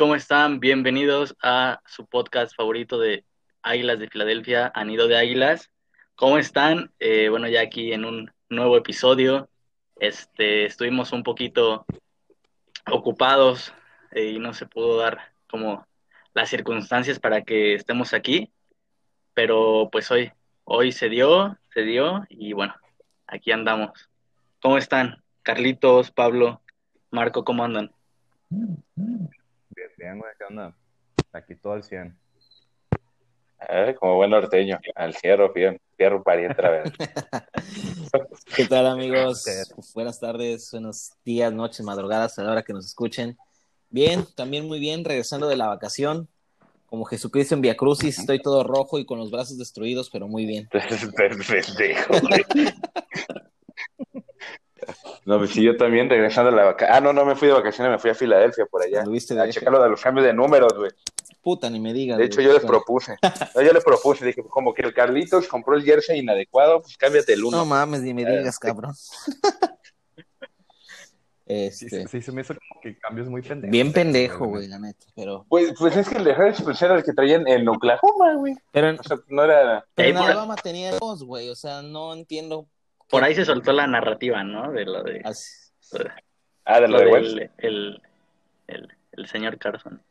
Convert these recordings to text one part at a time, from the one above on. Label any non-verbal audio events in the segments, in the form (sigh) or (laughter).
¿cómo están? Bienvenidos a su podcast favorito de Águilas de Filadelfia, Anido de Águilas. ¿Cómo están? Eh, bueno, ya aquí en un nuevo episodio. Este, estuvimos un poquito ocupados eh, y no se pudo dar como las circunstancias para que estemos aquí, pero pues hoy, hoy se dio, se dio y bueno, aquí andamos. ¿Cómo están? Carlitos, Pablo, Marco, ¿cómo andan? Bien, güey, ¿qué onda? Aquí todo al 100. Eh, como buen norteño, al cierro, bien, fierro pariente a vez. (laughs) (laughs) ¿Qué tal, amigos? Buenas tardes, buenos días, noches, madrugadas, a la hora que nos escuchen. Bien, también muy bien, regresando de la vacación. Como Jesucristo en Via Crucis, estoy todo rojo y con los brazos destruidos, pero muy bien. (laughs) Pendejo, güey. No, pues sí, yo también regresando de la vacación. Ah, no, no me fui de vacaciones, me fui a Filadelfia por allá. A checar lo de los cambios de números, güey. Puta, ni me digas. De hecho, güey. yo les propuse. No, yo les propuse, dije, como que el Carlitos compró el jersey inadecuado, pues cámbiate el uno. No mames, ni me Eh, digas, cabrón. (laughs) Sí, Este, sí, se me hizo como que cambios muy pendejos. bien pendejo, güey, la neta. Pero, Pues, pues es que el de Harris pues, era el que traían en Oklahoma, güey. pero, O sea, no era. pero en Alabama tenía dos, güey. O sea, no entiendo. Por ahí se soltó la narrativa, ¿no? De lo de, Así. Ah, de lo lo de Wells. el, el, el señor Carson.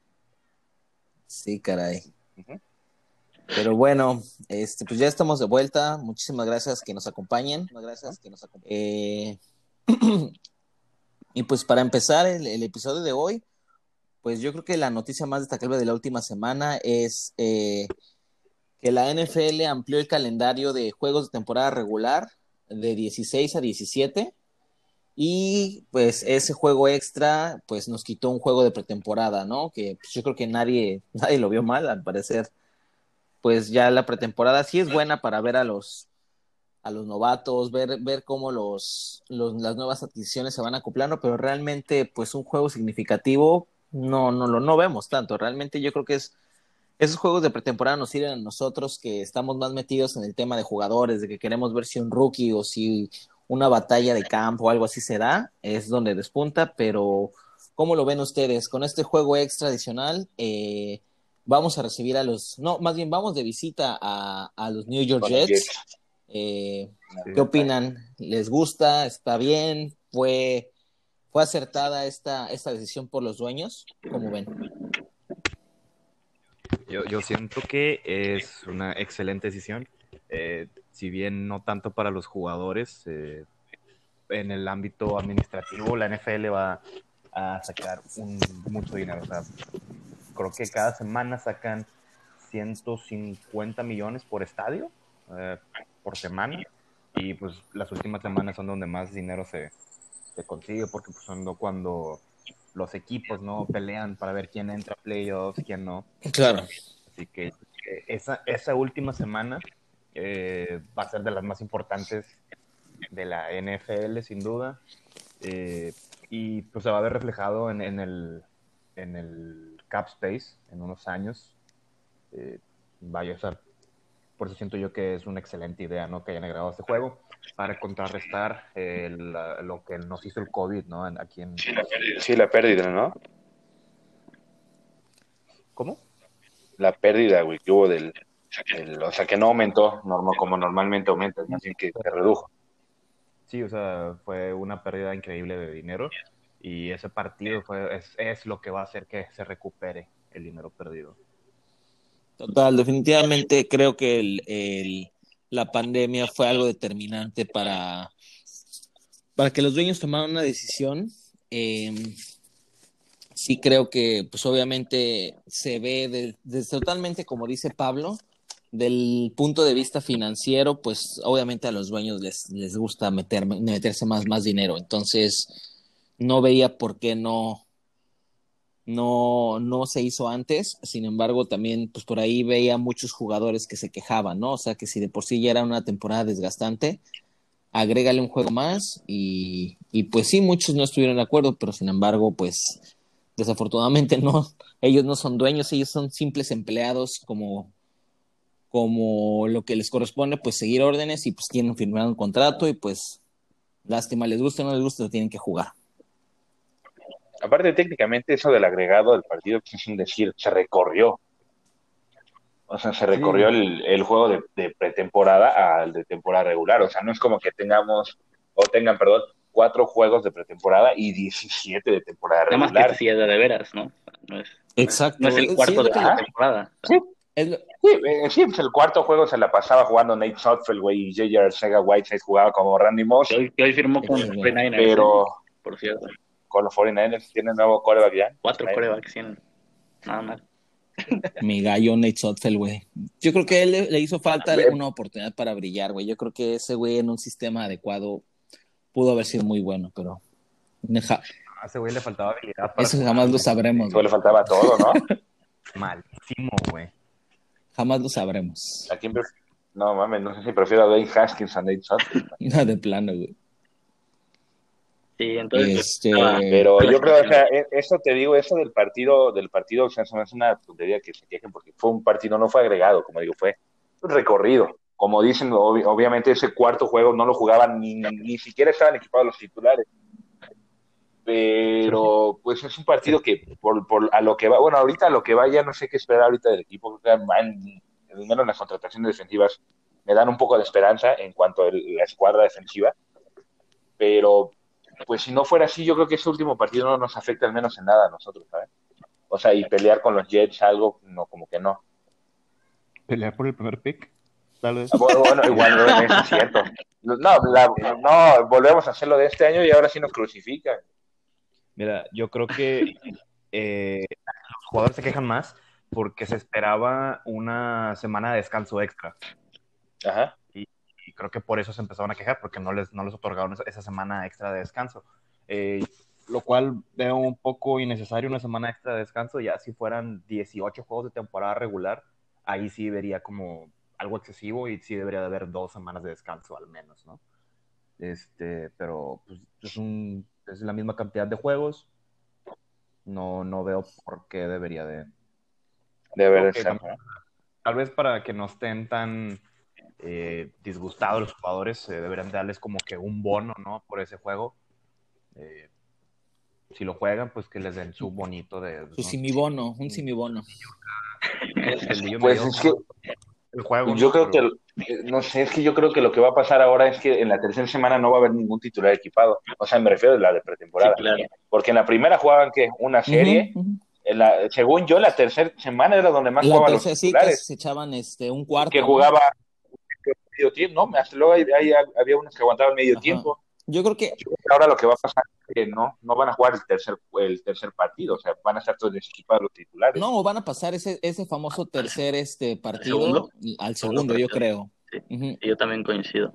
Sí, caray. Pero bueno, este, pues ya estamos de vuelta. Muchísimas gracias que nos acompañen. Muchísimas gracias que nos acompañen. Eh, (clears throat) y pues para empezar el, el episodio de hoy, pues yo creo que la noticia más destacable de la última semana es eh, que la NFL amplió el calendario de juegos de temporada regular de 16 a 17. Y pues ese juego extra, pues nos quitó un juego de pretemporada, ¿no? Que pues, yo creo que nadie, (laughs) nadie lo vio mal, al parecer. Pues ya la pretemporada sí es buena para ver a los, a los novatos, ver, ver cómo los, los, las nuevas adquisiciones se van acoplando, pero realmente, pues un juego significativo, no, no lo no vemos tanto. Realmente yo creo que es esos juegos de pretemporada nos sirven a nosotros que estamos más metidos en el tema de jugadores, de que queremos ver si un rookie o si una batalla de campo o algo así se da, es donde despunta, pero ¿cómo lo ven ustedes? Con este juego extra adicional, eh, vamos a recibir a los, no, más bien vamos de visita a, a los New York Jets. Eh. ¿Qué opinan? ¿Les gusta? ¿Está bien? ¿Fue, fue acertada esta, esta decisión por los dueños? ¿Cómo ven? Yo, yo siento que es una excelente decisión. Eh, si bien no tanto para los jugadores, eh, en el ámbito administrativo la NFL va a sacar un, mucho dinero. O sea, creo que cada semana sacan 150 millones por estadio, eh, por semana. Y pues las últimas semanas son donde más dinero se, se consigue, porque pues son cuando los equipos no pelean para ver quién entra a playoffs, quién no. Claro. Así que eh, esa, esa última semana eh, va a ser de las más importantes de la NFL, sin duda. Eh, y pues se va a ver reflejado en, en el, en el cap space en unos años. Eh, vaya, sea, por eso siento yo que es una excelente idea, ¿no? Que hayan agregado este juego para contrarrestar eh, lo que nos hizo el COVID, ¿no? Aquí en... Sí, la pérdida, sí, la pérdida, ¿no? ¿Cómo? La pérdida, güey, que hubo del. o sea, que no aumentó normal, como normalmente aumenta, bien que se redujo. Sí, o sea, fue una pérdida increíble de dinero y ese partido fue, es, es lo que va a hacer que se recupere el dinero perdido. Total, definitivamente creo que el, el- la pandemia fue algo determinante para, para que los dueños tomaran una decisión. Eh, sí creo que, pues obviamente se ve de- totalmente, como dice Pablo, del punto de vista financiero, pues obviamente a los dueños les, les gusta meter, meterse más, más dinero. Entonces, no veía por qué no, no, no se hizo antes, sin embargo, también pues por ahí veía muchos jugadores que se quejaban, ¿no? O sea, que si de por sí ya era una temporada desgastante, agrégale un juego más y, y pues sí, muchos no estuvieron de acuerdo, pero sin embargo, pues desafortunadamente (laughs) no, ellos no son dueños, ellos son simples empleados como, como lo que les corresponde, pues seguir órdenes y pues tienen firmado un contrato y pues lástima, les gusta o no les gusta, tienen que jugar. Aparte, técnicamente, eso del agregado del partido pues, es un decir, se recorrió. O sea, se recorrió el, el, juego de, de, pretemporada al de temporada regular. O sea, no es como que tengamos, o tengan, perdón, cuatro juegos de pretemporada y 17 de temporada regular. Nada más que sí es de, de veras, ¿no? no es, Exacto. No es el cuarto sí, de la temporada. Sí. Sí, eh, sí, pues el cuarto juego se la pasaba jugando Nate Sotfeld, güey, y J.R. Sega Whiteside jugaba como Randy Moss. Hoy, hoy firmó con los 49ers. Pero, ¿eh? por cierto. Con los 49ers tiene nuevo coreback ya. Cuatro corebacks tienen. Nada mal. (laughs) Mi gallo Nate Sotfeld, güey. Yo creo que él le, le hizo falta una oportunidad para brillar, güey. Yo creo que ese güey en un sistema adecuado pudo haber sido muy bueno, pero. A ese güey le faltaba habilidad. Para Eso jamás lo sabremos. Eso le faltaba todo, ¿no? (laughs) Malísimo, güey. Jamás lo sabremos. ¿A quién No mames, no sé si prefiero a Dwayne Haskins a Nate Sutton. (laughs) No, de plano, güey. Sí, entonces. Este... Pero yo creo, o sea, (laughs) eso te digo, eso del partido, del partido, o sea, eso es una tontería que se quejen porque fue un partido, no fue agregado, como digo, fue un recorrido. Como dicen, ob obviamente ese cuarto juego no lo jugaban ni, ni siquiera estaban equipados los titulares. Pero pues es un partido que por, por a lo que va, bueno, ahorita a lo que va ya no sé qué esperar ahorita del equipo, creo que van, al menos las contrataciones defensivas me dan un poco de esperanza en cuanto a la escuadra defensiva. Pero pues si no fuera así, yo creo que ese último partido no nos afecta al menos en nada a nosotros, ¿sabes? O sea, y pelear con los Jets, algo, no, como que no. ¿Pelear por el primer pick? Tal vez. Bueno, bueno igual no es cierto. No, la, no, volvemos a hacerlo de este año y ahora sí nos crucifican. Mira, yo creo que eh, los jugadores se quejan más porque se esperaba una semana de descanso extra. Ajá. Creo que por eso se empezaron a quejar, porque no les, no les otorgaron esa, semana extra de descanso. Eh, lo cual veo un poco innecesario una semana extra de descanso. Ya si fueran 18 juegos de temporada regular, ahí sí vería como algo excesivo y sí debería de haber dos semanas de descanso al menos, ¿no? Este, pero pues, es, un, es la misma cantidad de juegos. No, no veo por qué debería de. De okay, ser. Tal vez para que no estén tan eh, disgustados los jugadores, eh, deberían darles como que un bono, ¿no? Por ese juego. Eh, si lo juegan, pues que les den su bonito de. Su simibono, un simibono. Pues es que el juego. Yo ¿no? creo Pero- que, no sé, es que yo creo que lo que va a pasar ahora es que en la tercera semana no va a haber ningún titular equipado. O sea, me refiero a la de pretemporada. Sí, claro. Porque en la primera jugaban que una serie. La, según yo, la tercera semana era donde más La jugaban los sí que titulares. se echaban este un cuarto. Que ¿no? jugaba medio tiempo, ¿no? Hasta luego ahí, ahí había unos que aguantaban medio Ajá. tiempo. Yo creo que Ahora lo que va a pasar es que no, no van a jugar el tercer, el tercer partido. O sea, van a estar todos desequipados los titulares. no van a pasar ese ese famoso tercer este partido segundo? al segundo, yo creo. Sí. Ujú. Y yo también coincido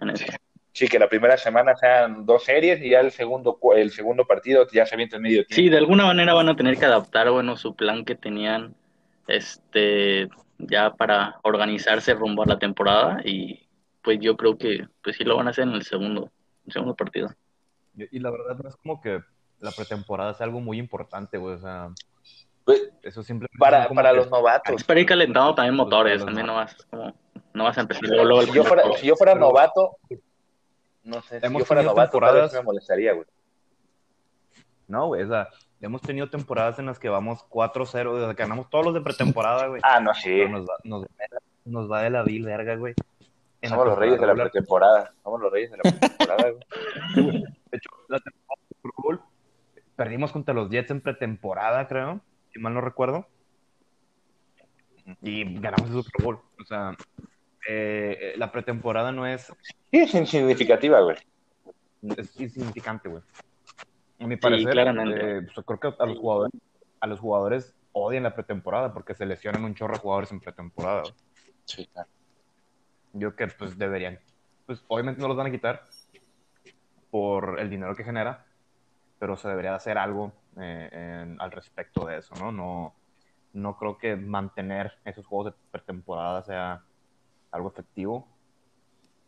en eso. Sí, que la primera semana sean dos series y ya el segundo, el segundo partido ya se avienta en medio tiempo. Sí, de alguna manera van a tener que adaptar, bueno, su plan que tenían, este, ya para organizarse rumbo a la temporada y pues yo creo que, pues sí lo van a hacer en el segundo, el segundo partido. Y la verdad no es como que la pretemporada sea algo muy importante, güey. O sea, Pues, eso simplemente. para, para que- los novatos. Es para ir calentando también motores, también no vas, como, no vas a empezar luego, luego el Si yo fuera, primer si yo fuera Pero- novato, no sé, si yo fuera novato, tal vez temporadas- me molestaría, güey. No, güey, o sea, hemos tenido temporadas en las que vamos 4-0, desde que ganamos todos los de pretemporada, güey. Ah, no, sí. Nos va, nos, nos va de la vil verga, güey. En Somos los reyes de la pretemporada. Somos los reyes de la pretemporada, güey. (laughs) De hecho, la temporada de Super Bowl, perdimos contra los Jets en pretemporada, creo, si mal no recuerdo. Y ganamos el Super Bowl. O sea, eh, la pretemporada no es, Sí, es insignificativa, güey. es insignificante, güey. A mi parecer, claramente. eh, pues, creo que a los jugadores, a los jugadores odian la pretemporada porque se lesionan un chorro de jugadores en pretemporada. güey. Sí, claro. Yo que pues deberían, pues obviamente no los van a quitar por el dinero que genera, pero se debería hacer algo eh, en- al respecto de eso, ¿no? No, no creo que mantener esos juegos de pretemporada sea algo efectivo.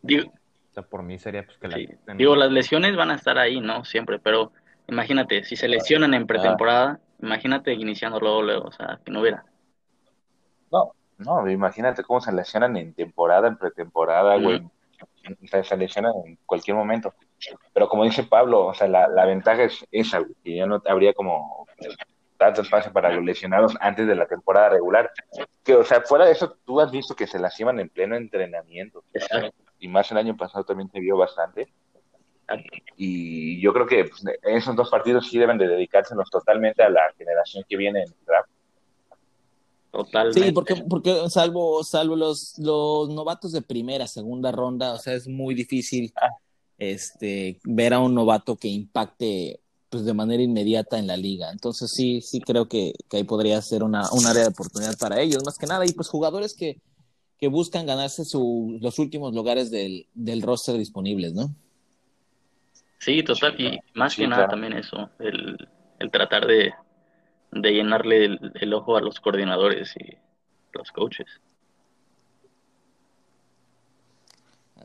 Digo, O sea, por mí sería pues que la sí. Digo, las lesiones van a estar ahí, ¿no? Siempre, pero imagínate, si se lesionan en pretemporada, imagínate iniciando luego, luego, o sea, que no hubiera. No, no, imagínate cómo se lesionan en temporada, en pretemporada, Ujú. güey. se lesiona en cualquier momento. Pero como dice Pablo, o sea, la, ventaja es esa, que ya no habría como tanto espacio para los lesionados antes de la temporada regular. Que, o sea, fuera de eso, tú has visto que se lastiman en pleno entrenamiento. Y más el año pasado también se vio bastante. Y yo creo que pues, esos dos partidos sí deben de dedicárselos totalmente a la generación que viene en el draft. Totalmente. Sí, porque, porque salvo, salvo los, los novatos de primera, segunda ronda, o sea, es muy difícil ah. este, ver a un novato que impacte pues de manera inmediata en la liga. Entonces sí, sí creo que, ahí podría ser una, un área de oportunidad para ellos, más que nada. Y pues jugadores que, que buscan ganarse su, los últimos lugares del, del roster disponibles, ¿no? Sí, total. Y más que nada también eso, el, el tratar de, de llenarle el, ojo a los coordinadores y los coaches.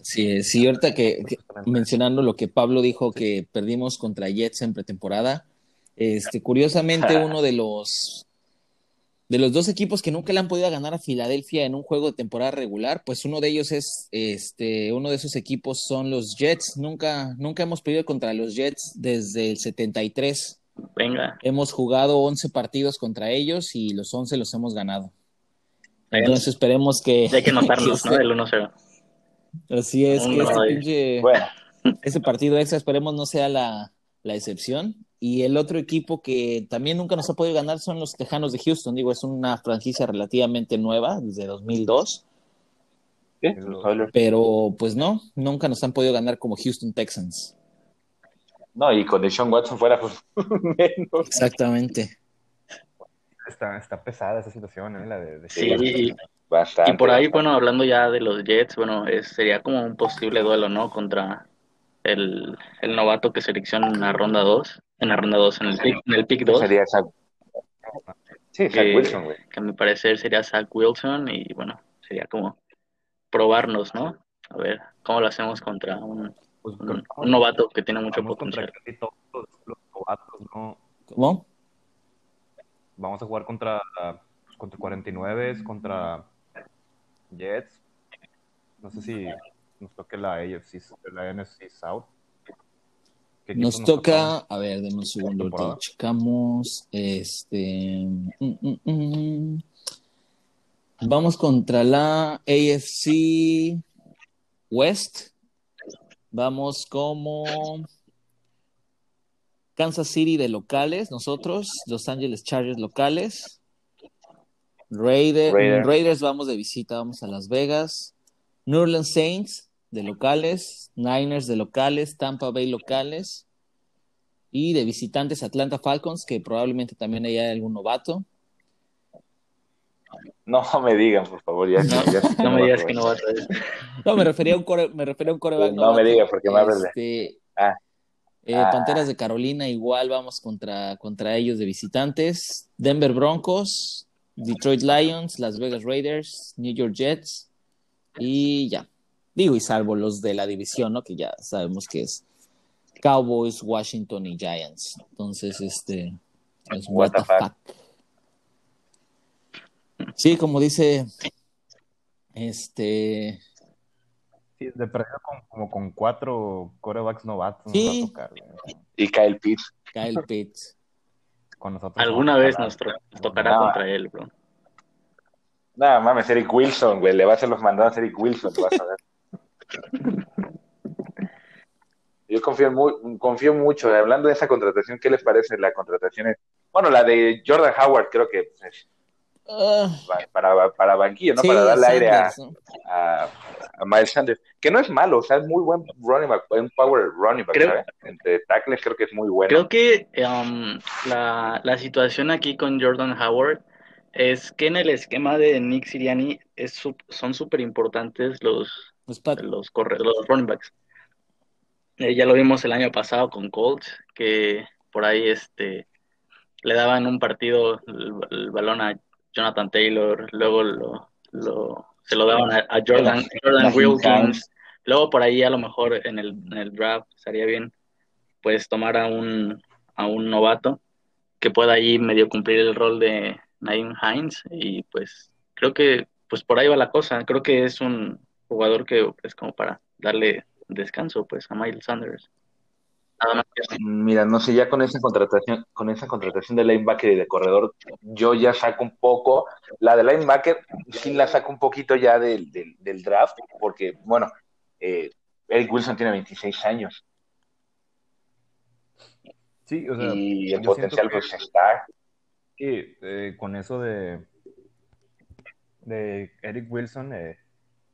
Sí, sí, ahorita que, mencionando lo que Pablo dijo que perdimos contra Jets en pretemporada, este, curiosamente (laughs) uno de los de los dos equipos que nunca le han podido ganar a Filadelfia en un juego de temporada regular, pues uno de ellos es este, uno de esos equipos son los Jets. Nunca, nunca hemos perdido contra los Jets desde el 73. Venga. Hemos jugado 11 partidos contra ellos y los 11 los hemos ganado. Entonces esperemos que. hay que notarlos, (laughs) ¿no? El 1-0. Así es, que este pinche, ese partido extra esperemos no sea la, la, excepción. Y el otro equipo que también nunca nos ha podido ganar son los Tejanos de Houston. Digo, es una franquicia relativamente nueva, desde 2002. Pero pues no, nunca nos han podido ganar como Houston Texans. No, y con Deshaun Watson fuera, pues (laughs) menos. Exactamente. Está, está pesada esa situación, ¿eh? La de, sí, bastante. Y por ahí, bueno, hablando ya de los Jets, bueno, sería como un posible duelo, ¿no? Contra el, el novato que selecciona en la ronda 2, en la ronda 2, en el pick, en el pick 2. Sería Zach. Sí, Zach Wilson, güey. Que a mi parecer sería Zach Wilson y, bueno, sería como probarnos, ¿no? A ver, ¿cómo lo hacemos contra un pues, un, novato que tiene mucho potencial. ¿Cómo? Vamos a jugar contra, contra 49, contra Jets. No sé si nos toque la AFC, la NFC South. Nos, toca, a ver, denme un segundo, checamos. Este. Mm, mm, mm. Vamos contra la AFC West. Vamos como Kansas City de locales, nosotros, Los Angeles Chargers locales. Raiders vamos de visita, vamos a Las Vegas. New Orleans Saints de locales, Niners de locales, Tampa Bay locales. Y de visitantes Atlanta Falcons, que probablemente también haya algún novato. No me digan, por favor, ya, no, (laughs) me digas que no vas a ver. No, me refería a un core, me refería a un coreback. No, me digas porque me hablas este, ah. Eh, ah. Panteras de Carolina, igual vamos contra, contra ellos de visitantes. Denver Broncos, Detroit Lions, Las Vegas Raiders, New York Jets y ya. Digo, y salvo los de la división, ¿no? Que ya sabemos que es Cowboys, Washington y Giants. Entonces, este es what, the fuck. Sí, como dice este. Sí, de perdido como con cuatro corebacks novatos. Sí. y Kyle Pitts. Kyle Pitts. Con nosotros Alguna vez nos, tocará contra él, bro. Nada, mames, Eric Wilson, güey. Le va a hacer los mandados a Eric Wilson, vas a ver. (laughs) Yo confío, muy, confío mucho. Hablando de esa contratación, ¿qué les parece la contratación? Bueno, la de Jordan Howard, creo que pues, Ah. para, para banquillo, ¿no? para darle aire a, a, Miles Sanders. Que no es malo, o sea, es muy buen running back, un power running back, creo, Entre tackles creo que es muy bueno. Creo que um, la, la situación aquí con Jordan Howard es que en el esquema de Nick Siriani es, son súper importantes los, los, los, los running backs. Eh, ya lo vimos el año pasado con Colts, que por ahí este le daban un partido el balón a Jonathan Taylor, luego lo, lo, se lo daban a, Jordan, Jordan Wilkins, luego por ahí a lo mejor en el, en el draft estaría bien pues tomar a un, a un novato que pueda ahí medio cumplir el rol de Naim Hines y pues creo que pues por ahí va la cosa, creo que es un jugador que es como para darle descanso pues a Miles Sanders. Nada más que así. Mira, no sé, ya con esa contratación, con esa contratación de linebacker y de corredor, yo ya saco un poco, la de linebacker sí la saco un poquito ya del, del, del draft, porque, bueno, eh, Eric Wilson tiene 26 años Sí, o sea, y el potencial que- pues está. Sí, eh, con eso de, de Eric Wilson, eh,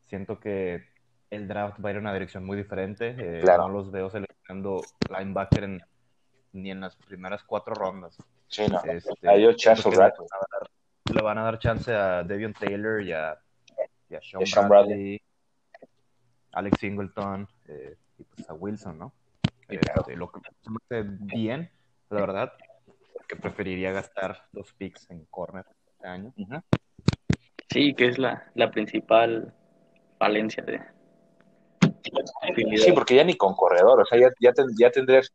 siento que el draft va a ir en una dirección muy diferente. eh, Claro. No los veo seleccionando linebacker en- ni en las primeras cuatro rondas. Sí, no. Este, Hay ocho siento chazos que rato. le van a dar chance a Devion Taylor y a, y a Sean, Y a Sean Bradley, Alex Singleton eh, y pues a Wilson, ¿no? Sí, Este, lo que me hace bien, la verdad, que preferiría gastar dos picks en corner este año. Ujú. Sí, que es la, la principal falencia de Sí, porque ya ni con corredor, o sea, ya, ya, ten- ya tendrías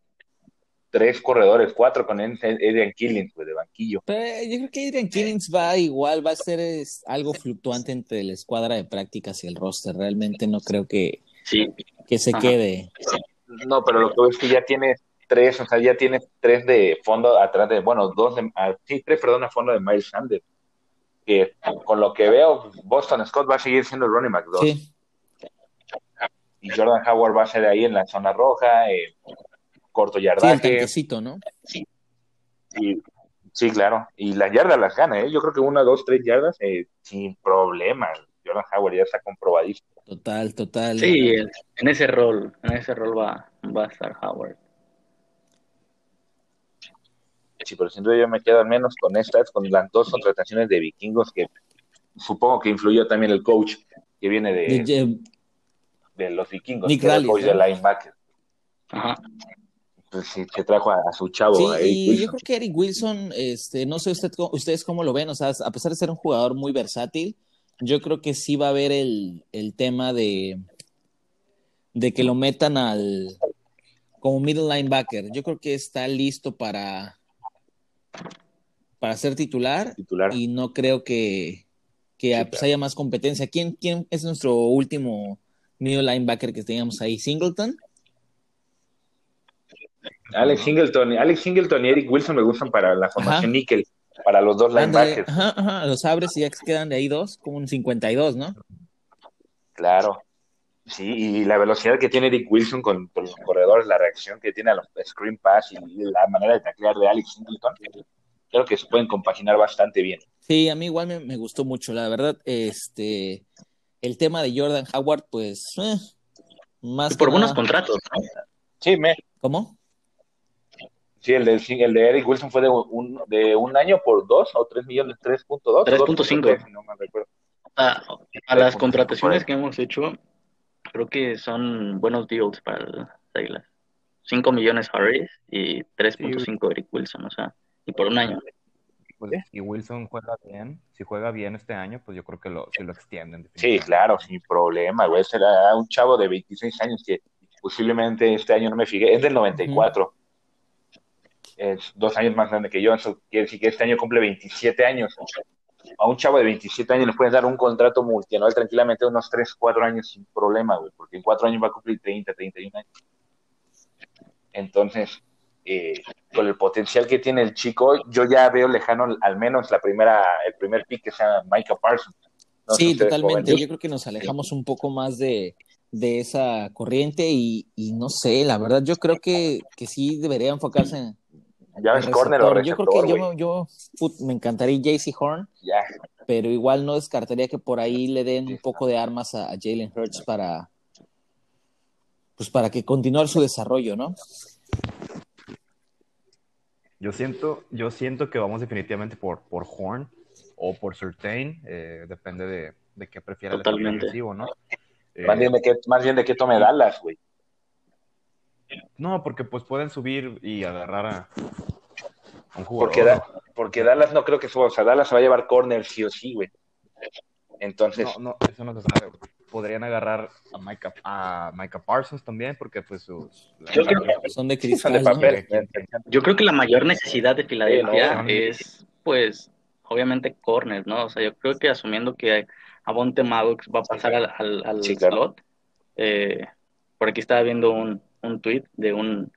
tres corredores, cuatro con Adrian Killings, pues, de banquillo. Pero yo creo que Adrian Killings va igual, va a ser es, algo fluctuante entre la escuadra de prácticas y el roster. Realmente no creo que, Sí, que se Ajá. quede. No, pero lo que veo es que ya tienes tres, o sea, ya tienes tres de fondo atrás de, bueno, dos de, ah, sí, tres, perdón, a fondo de Miles Sanders. Que con lo que veo, Boston Scott va a seguir siendo el running back 2. Sí, Y Jordan Howard va a ser ahí en la zona roja, eh, corto sí, el yardaje. tanquecito, ¿no? y, sí, claro. Y las yardas las gana, ¿eh? Yo creo que una, dos, tres yardas eh, sin problema. Jordan Howard ya está comprobadísimo. Total, total. sí, en en ese rol, en ese rol va, va a estar Howard. Sí, pero sin duda yo me quedo al menos con estas, con las dos contrataciones de vikingos que supongo que influyó también el coach que viene de, De- de- de los vikingos, Nick que era el Rallis, coach ¿no? de linebacker. Ajá. Pues sí, se trajo a, a su chavo, Sí, a Eric y yo creo que Eric Wilson, este, no sé usted, ustedes cómo lo ven, o sea, a pesar de ser un jugador muy versátil, yo creo que sí va a haber el, el tema de, de que lo metan al como middle linebacker. Yo creo que está listo para, para ser titular titular. y no creo que, que Sí, pues, claro. haya más competencia. ¿Quién, ¿Quién es nuestro último middle linebacker que teníamos ahí? ¿Singleton? Alex Singleton, Alex Singleton y Eric Wilson me gustan para la formación níquel, para los dos linebackers. ajá, ajá, los abres y ya quedan de ahí dos, como un 52, ¿no? Claro. Sí, y la velocidad que tiene Eric Wilson con, con los corredores, la reacción que tiene a los screen pass y la manera de taclear de Alex Singleton, creo que se pueden compaginar bastante bien. Sí, a mí igual me, me gustó mucho, la verdad, este, el tema de Jordan Howard, pues, eh, más Por que buenos nada- contratos, ¿no? Sí, me, ¿Cómo? sí el, de, el de Eric Wilson fue de un, de un año por dos o tres millones, 3.2. 3.5. No me recuerdo. A, a las contrataciones que hemos hecho, creo que son buenos deals para las Águilas. 5 millones Harris y 3.5 Eric Wilson, o sea, y por un año. Pues, y Wilson juega bien. Si juega bien este año, pues yo creo que lo, si lo extienden. Sí, claro, sin problema, güey. Será un chavo de 26 años que posiblemente este año no me fijé. Es del 94. Es dos años más grande que yo. Eso quiere decir que este año cumple 27 años. A un chavo de 27 años le puedes dar un contrato multianual tranquilamente unos 3, 4 años sin problema, güey. Porque en 4 años va a cumplir 30, 31 años. Entonces, eh, con el potencial que tiene el chico, yo ya veo lejano al menos la primera, el primer pick que sea Micah Parsons. No Sí, totalmente. Yo creo que nos alejamos un poco más de, de esa corriente y, y no sé, la verdad, yo creo que, que sí debería enfocarse en Ya ves corner o receptor. Yo creo que yo, güey. yo put, me encantaría JC Horn, pero igual no descartaría que por ahí le den un poco de armas a, a Jalen Hurts para pues para que continúe su desarrollo, ¿no? Yo siento, yo siento que vamos definitivamente por, por Horn o por Certain, eh, depende de, de qué prefiera Totalmente. el defensivo, ¿no? Eh, más bien de que, más bien de que tome Dallas, güey. No, porque pues pueden subir y agarrar a, a un jugador. Porque, da- porque Dallas no creo que suba, o sea, Dallas se va a llevar corner sí o sí, güey. Entonces, No, no, eso no se sabe. güey. Podrían agarrar a Micah, a Micah Parsons también, porque pues sus... Yo creo Son de sí, son de cristal, ¿no? papel. Yo creo que la mayor necesidad de Filadelfia Sí, no, es, pues, obviamente, corners, ¿no? O sea, yo creo que asumiendo que Avonte Maddox va a pasar al, al, al Sí, claro. slot, eh, por aquí estaba viendo un, un tweet de un,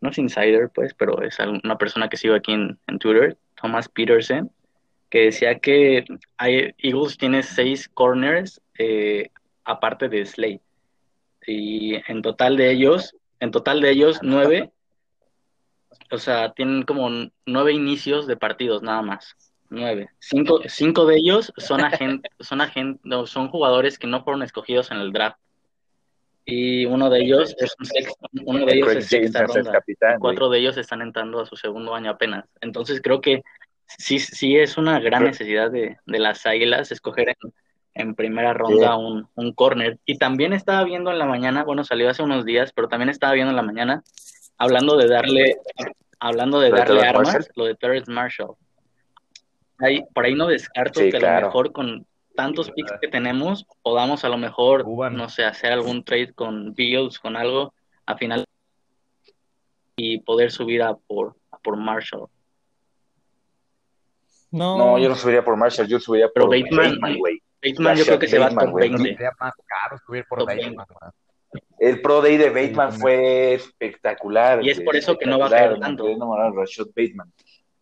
no es insider, pues, pero es una persona que sigo aquí en, en Twitter, Thomas Peterson, que decía que hay, Eagles tiene seis corners eh, aparte de Slade. Y en total de ellos, en total de ellos, nueve, o sea, tienen como nueve inicios de partidos nada más. Nueve. Cinco, cinco de ellos son agentes, son agentes, no, son jugadores que no fueron escogidos en el draft. Y uno de ellos es un uno de ellos es sexta ronda. Cuatro de ellos están entrando a su segundo año apenas. Entonces creo que sí, sí es una gran necesidad de, de las águilas escoger en, en primera ronda un, un corner. Y también estaba viendo en la mañana, bueno, salió hace unos días, pero también estaba viendo en la mañana, hablando de darle, hablando de darle armas, lo de Terrence Marshall. Ahí, por ahí no descarto que a lo mejor con tantos picks que tenemos, podamos a lo mejor, no sé, hacer algún trade con Bills, con algo, a final y poder subir a por, a por Marshall. No. yo no subiría por Marshall, yo subiría por Bateman, Bateman yo creo que se va a top 20. más caro subir por Bateman, El Pro Day de Bateman fue espectacular. Y es por eso que no va a caer tanto.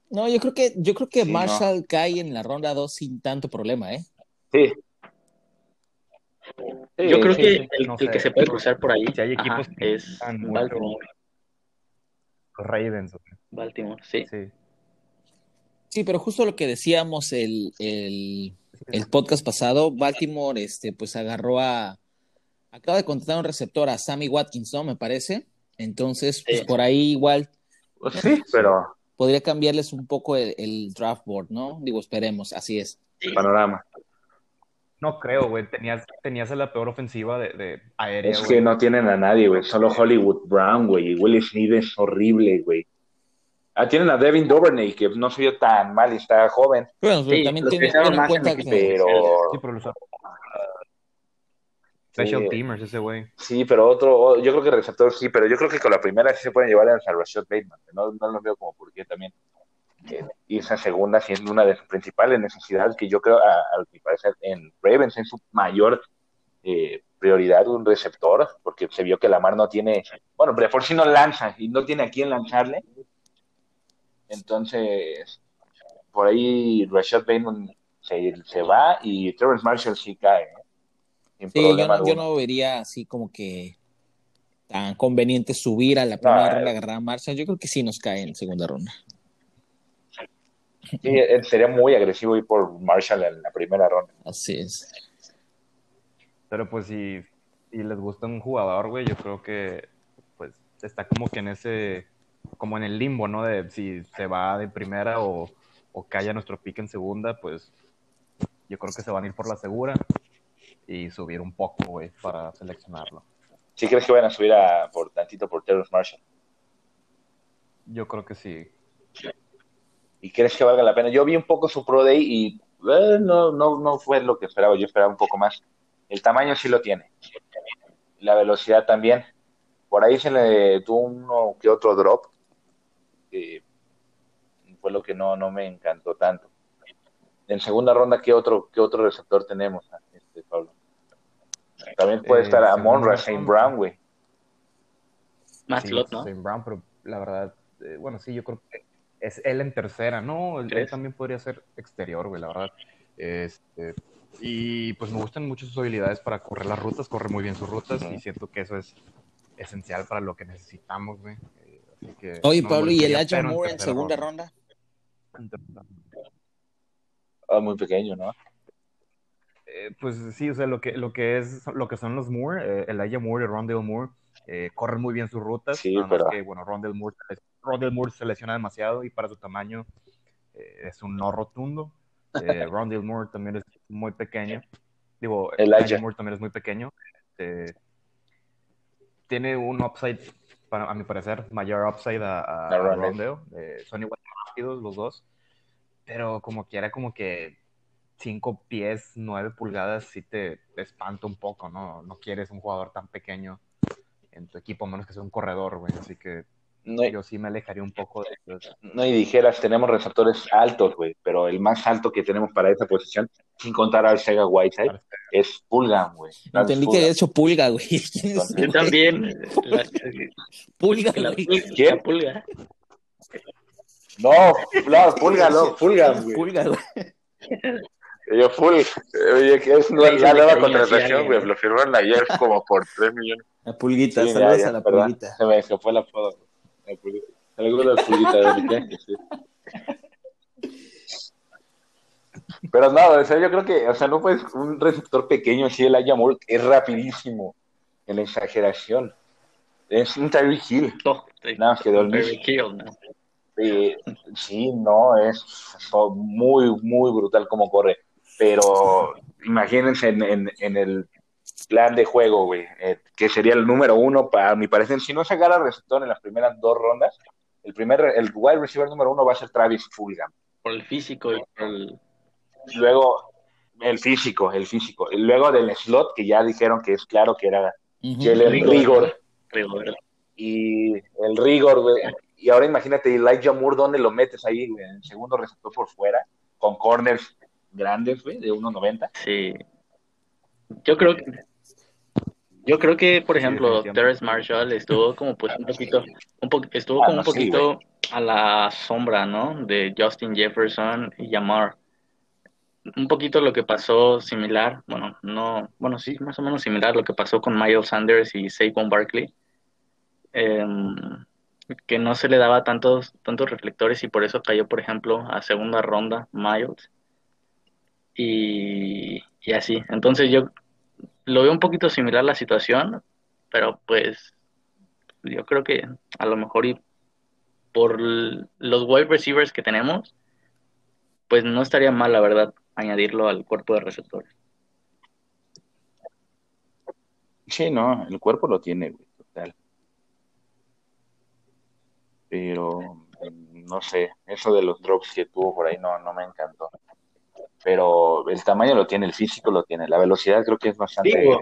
No, yo creo que, yo creo que Marshall cae en la ronda 2 sin tanto problema, ¿eh? Sí. yo creo que el, que se puede cruzar por ahí si hay equipos es Baltimore. Los Ravens. Baltimore, sí. sí. Sí, pero justo lo que decíamos el, el, el, podcast pasado, Baltimore este, pues agarró a. Acaba de contratar un receptor a Sammy Watkins, ¿no? Me parece. Entonces, pues por ahí igual. Pues sí, pero. Podría cambiarles un poco el, draft board, ¿no? Digo, esperemos, así es. Panorama. No creo, güey. Tenías, tenías la peor ofensiva de, de aérea. Es que no tienen a nadie, güey. Solo Hollywood Brown, güey. Y Willie Smith es horrible, güey. Ah, tienen a Devin Doverney, que no se vio tan mal y está joven. Bueno, sí, también tiene en cuenta que... Pero... Sí, pero los... Special Teamers, ese güey. Sí, pero otro, yo creo que receptor sí, pero yo creo que con la primera sí se pueden llevar a Rashad Bateman. No, no lo veo como por qué también. Y esa segunda siendo una de sus principales necesidades que yo creo, al que parece en Ravens, en su mayor eh, prioridad un receptor, porque se vio que Lamar no tiene, bueno, por si no lanza y no tiene a quién lanzarle, entonces, por ahí Rashad Bateman se, se va y Terrence Marshall sí cae. Sí, yo no, yo no, vería así como que tan conveniente subir a la primera ronda, agarrar a Marshall. Yo creo que sí nos cae en segunda ronda. Sí, sería muy agresivo ir por Marshall en la primera ronda. Así es. Pero pues si, si les gusta un jugador, güey, yo creo que pues está como que en ese como en el limbo, ¿no? De si se va de primera o, o calla nuestro pick en segunda, pues yo creo que se van a ir por la segura y subir un poco, güey, para seleccionarlo. ¿Sí crees que van a subir a, por tantito por Terrence Marshall? Yo creo que sí. ¿Y crees que valga la pena? Yo vi un poco su Pro Day y eh, no, no, no fue lo que esperaba. Yo esperaba un poco más. El tamaño sí lo tiene. La velocidad también. Por ahí se le tuvo uno que otro drop, fue lo que no, no me encantó tanto. En segunda ronda, ¿qué otro, qué otro receptor tenemos, este, Pablo? También puede estar eh, Amon Shane Brown, güey. Más slot, ¿no? Brown, pero la verdad, eh, bueno, sí, yo creo que es él en tercera, ¿no? Él, también podría ser exterior, güey, la verdad. Este, y pues me gustan mucho sus habilidades para correr las rutas, corre muy bien sus rutas y siento que eso es esencial para lo que necesitamos, güey. Oye, Pablo, ¿y el Aja Moore en segunda ronda? Ah, muy pequeño, ¿no? Eh, pues sí, o sea, lo que, lo que es, lo que son los Moore, eh, el Elijah Moore y Rondell Moore, eh, corren muy bien sus rutas. Sí, pero... que, bueno, Rondell Moore, Moore se lesiona demasiado y para su tamaño es un no rotundo. (laughs) Rondell Moore también es muy pequeño. Digo, Elijah Moore también es muy pequeño. tiene un upside a mi parecer, mayor upside a, a, eh, son igual rápidos los dos, pero como quiera, como que 5 pies, 9 pulgadas, sí te, espanta un poco, ¿no? No quieres un jugador tan pequeño en tu equipo, a menos que sea un corredor, güey. Así que No, yo sí me alejaría un poco de ellos. no y dijeras, tenemos receptores altos, güey, pero el más alto que tenemos para esa posición, sin contar al Sega Whiteside, es Pulga, güey. Entendí que había hecho pulga, güey. (laughs) ¿Quién es ese Yo también. La, Pulga, la. ¿Quién? la pulga. No, no, Pulga, no, Fulgham, güey. Pulga, güey. Yo, full, oye, que es la, de nueva contratación, güey. Lo firmaron ayer como por 3 millones. La pulguita, Sí, ya, saludos ya, a la perdón. pulguita. Se me se fue la foto. La pulguita. Saludos a la pulguita de que sí. Pero no, o sea, yo creo que, o sea, no puedes un receptor pequeño así, el Ayamur, es rapidísimo en la exageración. Es un Tyreek Hill. No. Nada que dormir. Eh, sí, no, es muy, muy brutal como corre. Pero imagínense en, en- en el plan de juego, güey, eh, que sería el número uno para mi parecer. Si no se agarra receptor en las primeras dos rondas, el primer, el wide receiver número uno va a ser Travis Fulgham. Por el físico y por el. Luego, el físico, el físico. Y luego del slot, que ya dijeron que es claro que era. Jalen Rigor. Rigor. rigor. Y el rigor, güey. Y ahora imagínate, Elijah Moore, ¿dónde lo metes ahí, güey? En el segundo receptor por fuera, con corners grandes, güey, de 1.90. Sí. Yo creo que. Yo creo que, por ejemplo. Terrence Marshall estuvo como pues un poquito, un po- estuvo Ah, como no, un sí, poquito a la sombra, ¿no? De Justin Jefferson y Yamar. Un poquito lo que pasó similar, bueno, no, bueno, sí, más o menos similar lo que pasó con Miles Sanders y Saquon Barkley. Em, que no se le daba tantos, tantos reflectores y por eso cayó, por ejemplo, a segunda ronda Miles. Y, y así. Entonces yo lo veo un poquito similar la situación, pero pues yo creo que a lo mejor y por los wide receivers que tenemos, pues no estaría mal, la verdad, añadirlo al cuerpo de receptores. Sí, no, el cuerpo lo tiene, güey, total. Pero, no sé, eso de los drops que tuvo por ahí no, no me encantó. Pero el tamaño lo tiene, el físico lo tiene, la velocidad creo que es bastante Digo,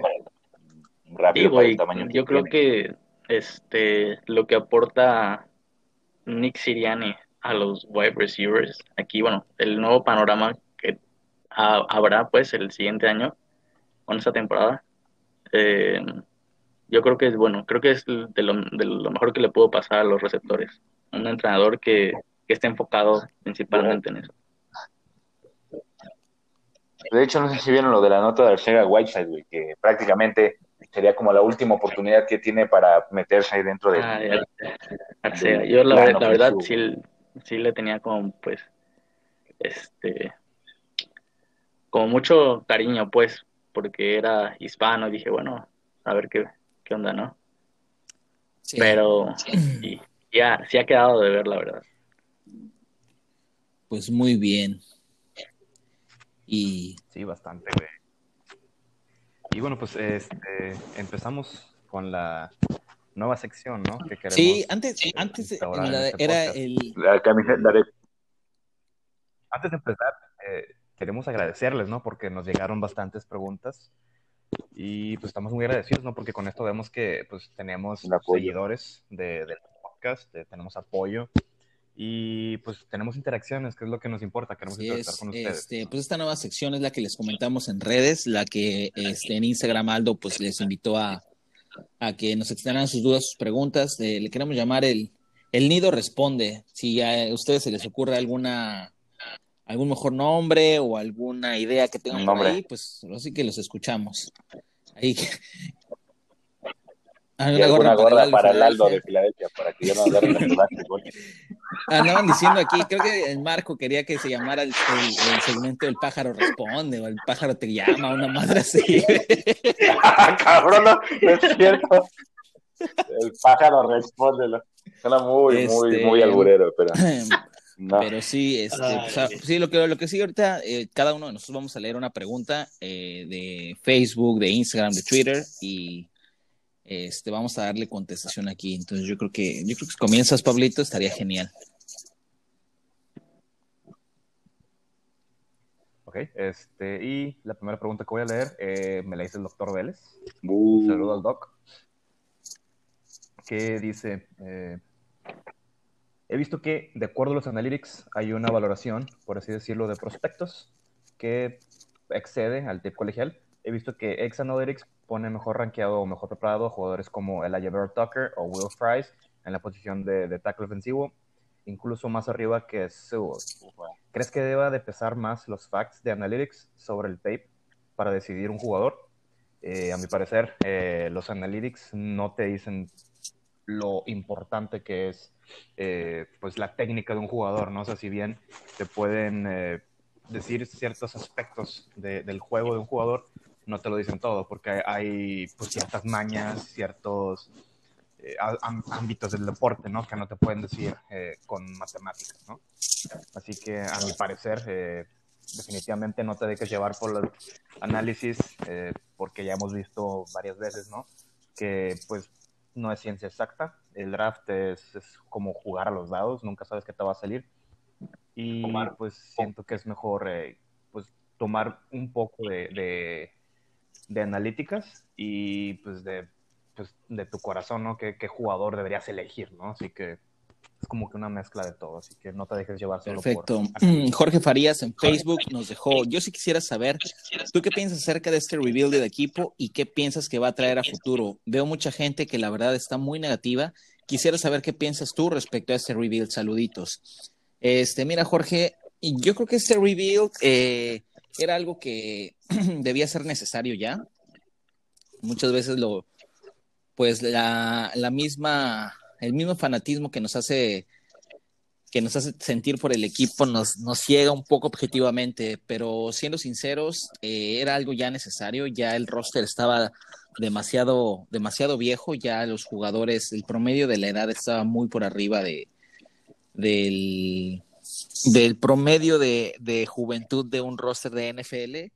rápido Digo, para el tamaño que yo creo tiene. que este lo que aporta Nick Sirianni a los wide receivers aquí, bueno, el nuevo panorama que ha- habrá pues el siguiente año con esta temporada, eh, yo creo que es bueno, creo que es de lo, de lo mejor que le pudo pasar a los receptores, un entrenador que, que esté enfocado principalmente en eso. De hecho, no sé si vieron lo de la nota de Sega Whiteside, güey, que prácticamente sería como la última oportunidad que tiene para meterse ahí dentro de... Ah, del Yo la, la verdad sí, sí le tenía como pues este como mucho cariño pues porque era hispano y dije bueno a ver qué, qué onda no Sí. pero y ya sí ha quedado de ver la verdad. Pues muy bien. Y Sí, bastante, güey. Y bueno, pues este, empezamos con la nueva sección, ¿no? Que queremos sí, antes, antes de- instaurar en la- este era podcast. el La camiseta de... Antes de empezar, eh, queremos agradecerles, ¿no? Porque nos llegaron bastantes preguntas y pues estamos muy agradecidos, ¿no? Porque con esto vemos que pues tenemos seguidores de, del podcast, eh, tenemos apoyo y pues tenemos interacciones, que es lo que nos importa, queremos Así interactuar es, con ustedes. este, pues esta nueva sección es la que les comentamos en redes, la que este, en Instagram Aldo pues les invitó a, a que nos externaran sus dudas, sus preguntas. Eh, le queremos llamar el, el Nido Responde. Si a ustedes se les ocurre alguna algún mejor nombre o alguna idea que tengan por ahí, pues así que los escuchamos. Ahí. Y Alguna gorra para el Aldo de Filadelfia, para que yo no agarre el básquetbol. (laughs) Andaban diciendo aquí, creo que el Marco quería que se llamara el, el- el segmento El pájaro responde o El pájaro te llama, una madre así. Ah, (laughs) Cabrón, no, no es cierto. El pájaro responde. Suena muy, muy, Este- muy alburero, pero (clears throat) no. Pero sí, este, ah, sí, lo que, lo que sí ahorita, eh, cada uno de nosotros vamos a leer una pregunta eh, de Facebook, de Instagram, de Twitter y este, vamos a darle contestación aquí. Entonces yo creo que, yo creo que si comienzas, Pablito, estaría genial. Ok, este, y la primera pregunta que voy a leer eh, me la hizo el doctor Vélez. Uh, Saludo al doc. Que dice, eh, he visto que, de acuerdo a los analytics, hay una valoración, por así decirlo, de prospectos que excede al tip colegial. He visto que X Analytics pone mejor rankeado o mejor preparado a jugadores como Elijah Bear Tucker o Will Fries en la posición de, de tackle ofensivo, incluso más arriba que Sewell. ¿Crees que deba de pesar más los facts de Analytics sobre el tape para decidir un jugador? Eh, a mi parecer, eh, los Analytics no te dicen lo importante que es eh, pues la técnica de un jugador, ¿no? O sea, si bien te pueden eh, decir ciertos aspectos de, del juego de un jugador, no te lo dicen todo, porque hay pues, ciertas mañas, ciertos eh, ámbitos del deporte, ¿no? Que no te pueden decir eh, con matemáticas, ¿no? Así que, a mi parecer, eh, definitivamente no te dejes llevar por los análisis, porque ya hemos visto varias veces, ¿no? Que, pues, no es ciencia exacta. El draft es, es como jugar a los dados, nunca sabes qué te va a salir. Y, pues, siento que es mejor, pues, tomar un poco de, de de analíticas y pues de, pues, de tu corazón, ¿no? ¿Qué, ¿Qué, jugador deberías elegir, ¿no? Así que es como que una mezcla de todo, así que no te dejes llevar solo Perfecto. Por... Jorge Farías en Facebook nos dejó, yo sí quisiera saber, ¿tú qué piensas acerca de este rebuild del equipo y qué piensas que va a traer a futuro? Veo mucha gente que la verdad está muy negativa. Quisiera saber qué piensas tú respecto a este rebuild. Saluditos. Este, mira, Jorge, yo creo que este rebuild eh, era algo que (clears throat) debía ser necesario ya. Muchas veces lo, pues la, la, misma, el mismo fanatismo que nos hace, que nos hace sentir por el equipo nos, nos ciega un poco objetivamente, pero siendo sinceros, eh, era algo ya necesario, ya el roster estaba demasiado, demasiado viejo, ya los jugadores, el promedio de la edad estaba muy por arriba de, del, del promedio de, de, juventud de un roster de NFL.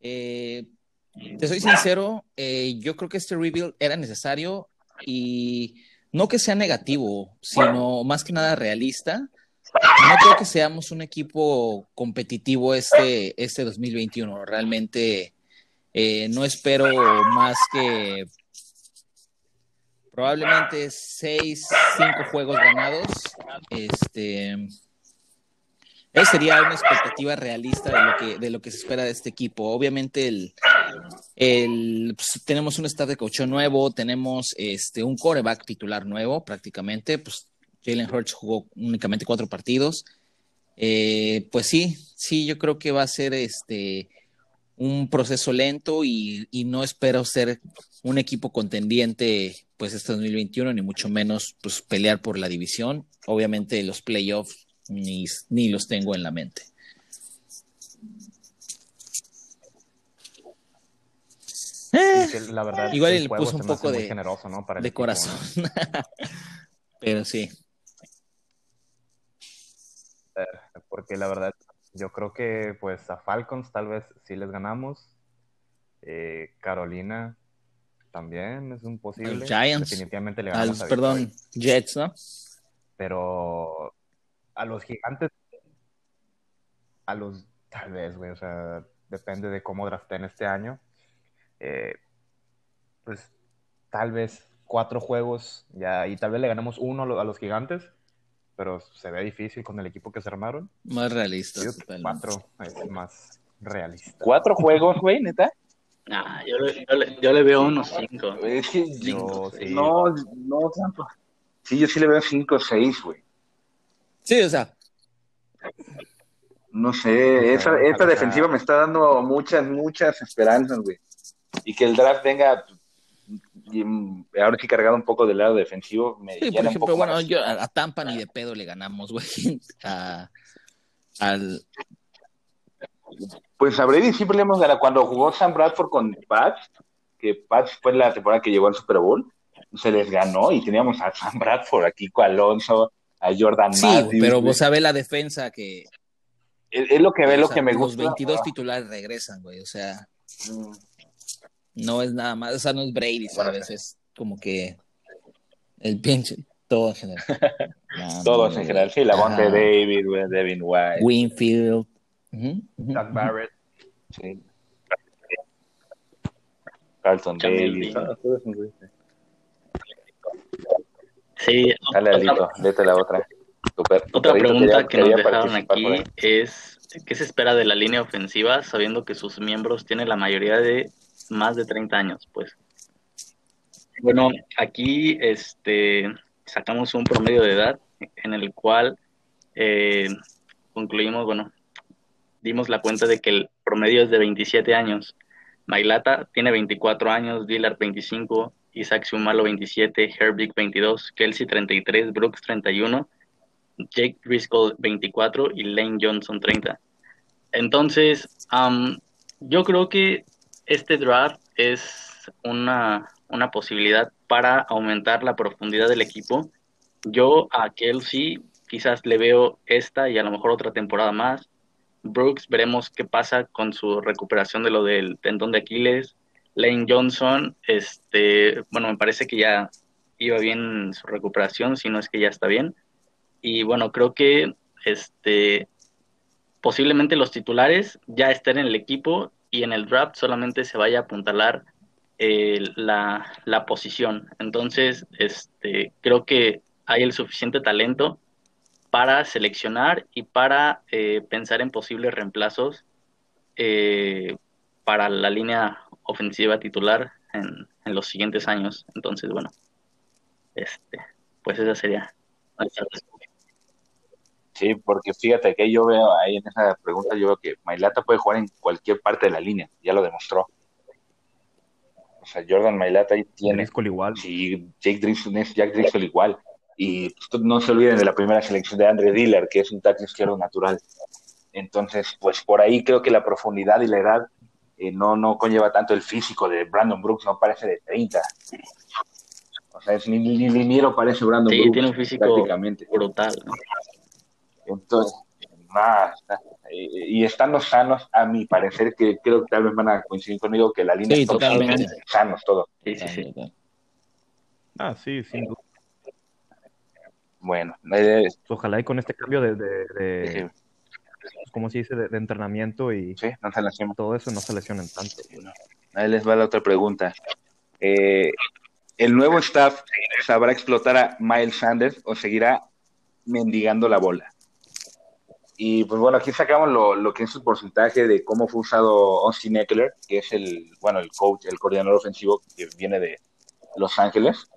Eh, te soy sincero, eh, yo creo que este rebuild era necesario y no que sea negativo, sino más que nada realista. No creo que seamos un equipo competitivo este, este 2021. Realmente eh, no espero más que probablemente seis, cinco juegos ganados. Este, esa sería una expectativa realista de lo que, se espera de este equipo. Obviamente el, pues, tenemos un staff de coach nuevo, tenemos este, un coreback titular nuevo prácticamente, pues Jalen Hurts jugó únicamente cuatro partidos. Eh, pues sí, sí, yo creo que va a ser este un proceso lento y, y, no espero ser un equipo contendiente pues este 2021, ni mucho menos pues pelear por la división. Obviamente los playoffs ni, ni los tengo en la mente. la verdad, Igual le puso un poco de, generoso, ¿no? Para de equipo, corazón. ¿no? (laughs) Pero sí. Eh, porque la verdad, yo creo que pues a Falcons tal vez sí les ganamos. Eh, Carolina también es un posible. Giants. Definitivamente le ganamos. Al, a perdón, Jets, ¿no? Pero a los gigantes, a los, tal vez, güey, o sea, depende de cómo draften este año. Eh, pues tal vez cuatro juegos ya, y tal vez le ganamos uno a los gigantes, pero se ve difícil con el equipo que se armaron. Más realista. Cuatro es más realista. ¿Cuatro juegos, güey, neta? Nah, yo le, yo, le, yo le, veo unos cinco. Es que yo, sí. No, no tanto. Sí, yo sí le veo cinco o seis, güey. Sí, o sea. No sé, esa, esta defensiva me está dando muchas, muchas esperanzas, güey. Y que el draft venga y ahora sí cargado un poco del lado defensivo. Me sí, por ejemplo, bueno, más. yo a, Tampa ni de pedo le ganamos, güey. (laughs) A, al. Pues a Brady siempre le hemos ganado. Cuando jugó Sam Bradford con Pats, que Pats fue la temporada que llegó al Super Bowl, se les ganó y teníamos a Sam Bradford, a Kiko Alonso, a Jordan sí, Matthews. pero vos sabés la defensa que. Es, es lo que ve, lo sea, que me los gusta. Los 22 titulares regresan, güey. O sea. Mm. No es nada más. O sea, no es Brady, ¿sabes? Bueno, es como que. El pinche. Todo en general. (laughs) nah, Todos en general. Sí, la Monte David, Devin White. Winfield. Uh -huh, uh. Doug Barrett. Sí. Carlton Davis. Ah, Sí. Dale, Alito, vete la otra. Otra pregunta que nos dejaron aquí es, ¿qué se espera de la línea ofensiva sabiendo que sus miembros tienen la mayoría de más de 30 años? Pues bueno, aquí este, sacamos un promedio de edad en el cual eh, concluimos, bueno, dimos la cuenta de que el promedio es de 27 años. Mailata tiene 24 años, Dillard 25, Isaac Sumalo 27, Herbig 22, Kelsey 33, Brooks 31, Jake Driscoll 24 y Lane Johnson 30. Entonces, yo creo que este draft es una, una posibilidad para aumentar la profundidad del equipo. Yo a Kelsey quizás le veo esta y a lo mejor otra temporada más. Brooks, veremos qué pasa con su recuperación de lo del tendón de Aquiles. Lane Johnson, este, bueno, me parece que ya iba bien su recuperación, si no es que ya está bien. Y bueno, creo que este posiblemente los titulares ya estén en el equipo y en el draft solamente se vaya a apuntalar eh, la, la, posición. Entonces, este, creo que hay el suficiente talento para seleccionar y para eh, pensar en posibles reemplazos eh, para la línea ofensiva titular en, los siguientes años. Entonces, bueno, este, pues esa sería nuestra respuesta. Sí, porque fíjate que yo veo ahí en esa pregunta, yo veo que Mailata puede jugar en cualquier parte de la línea, ya lo demostró. O sea, Jordan Mailata ahí tiene. igual. Sí, Jake Driscoll, Jack Driscoll igual. Y no se olviden de la primera selección de Andre Diller, que es un tackle izquierdo natural. Entonces, pues por ahí creo que la profundidad y la edad eh, no, no conlleva tanto el físico de Brandon Brooks, no parece de 30. O sea, es, ni, ni, ni parece Brandon Brooks. tiene un físico prácticamente. brutal. Entonces, nada, y estando sanos, a mi parecer, que creo que tal vez van a coincidir conmigo, que la línea sí, totalmente. sanos todos. Sí, sí, sí. Ah, sí, sin duda. Bueno, ojalá y con este cambio de, de, ¿cómo se dice? De, entrenamiento y todo eso no se lesionen tanto. ahí les va la otra pregunta. Eh, ¿El nuevo staff sabrá explotar a Miles Sanders o seguirá mendigando la bola? Y pues bueno, aquí sacamos lo, lo, que es el porcentaje de cómo fue usado Austin Eckler, que es el, bueno, el coach, el coordinador ofensivo que viene de Los Ángeles.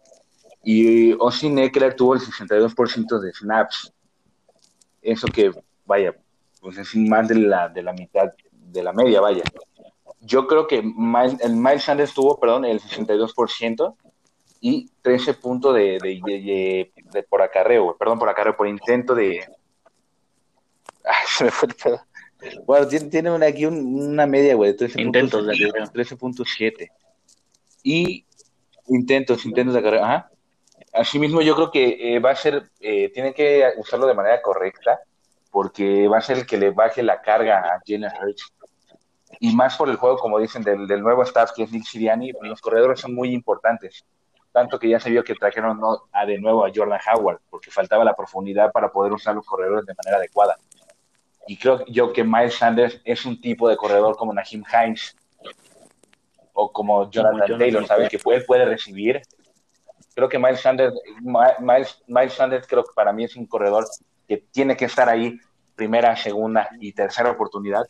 Y Austin Eckler tuvo el 62% de snaps. Eso que, vaya, pues es más de la, de la mitad, de la media, vaya. Yo creo que Miles, el Miles Sanders tuvo, perdón, el 62% y 13 puntos de, de, de, por acarreo, perdón, por acarreo, por intento de... Ay, (laughs) se me fue el pedo. Bueno, tiene, tiene aquí una media, güey, de 13.7. Y intentos, intentos de acarreo, ajá. Asimismo, yo creo que eh, va a ser, eh, tienen que usarlo de manera correcta, porque va a ser el que le baje la carga a Jalen Hurts. Y más por el juego, como dicen, del, nuevo staff que es Nick Siriani, los corredores son muy importantes. Tanto que ya se vio que trajeron a de nuevo a Jordan Howard, porque faltaba la profundidad para poder usar los corredores de manera adecuada. Y creo yo que Miles Sanders es un tipo de corredor como Nahim Hines o como Jonathan Taylor, ¿sabes? Que puede, puede recibir creo que Miles Sanders, Miles, Sanders creo que para mí es un corredor que tiene que estar ahí primera, segunda y tercera oportunidad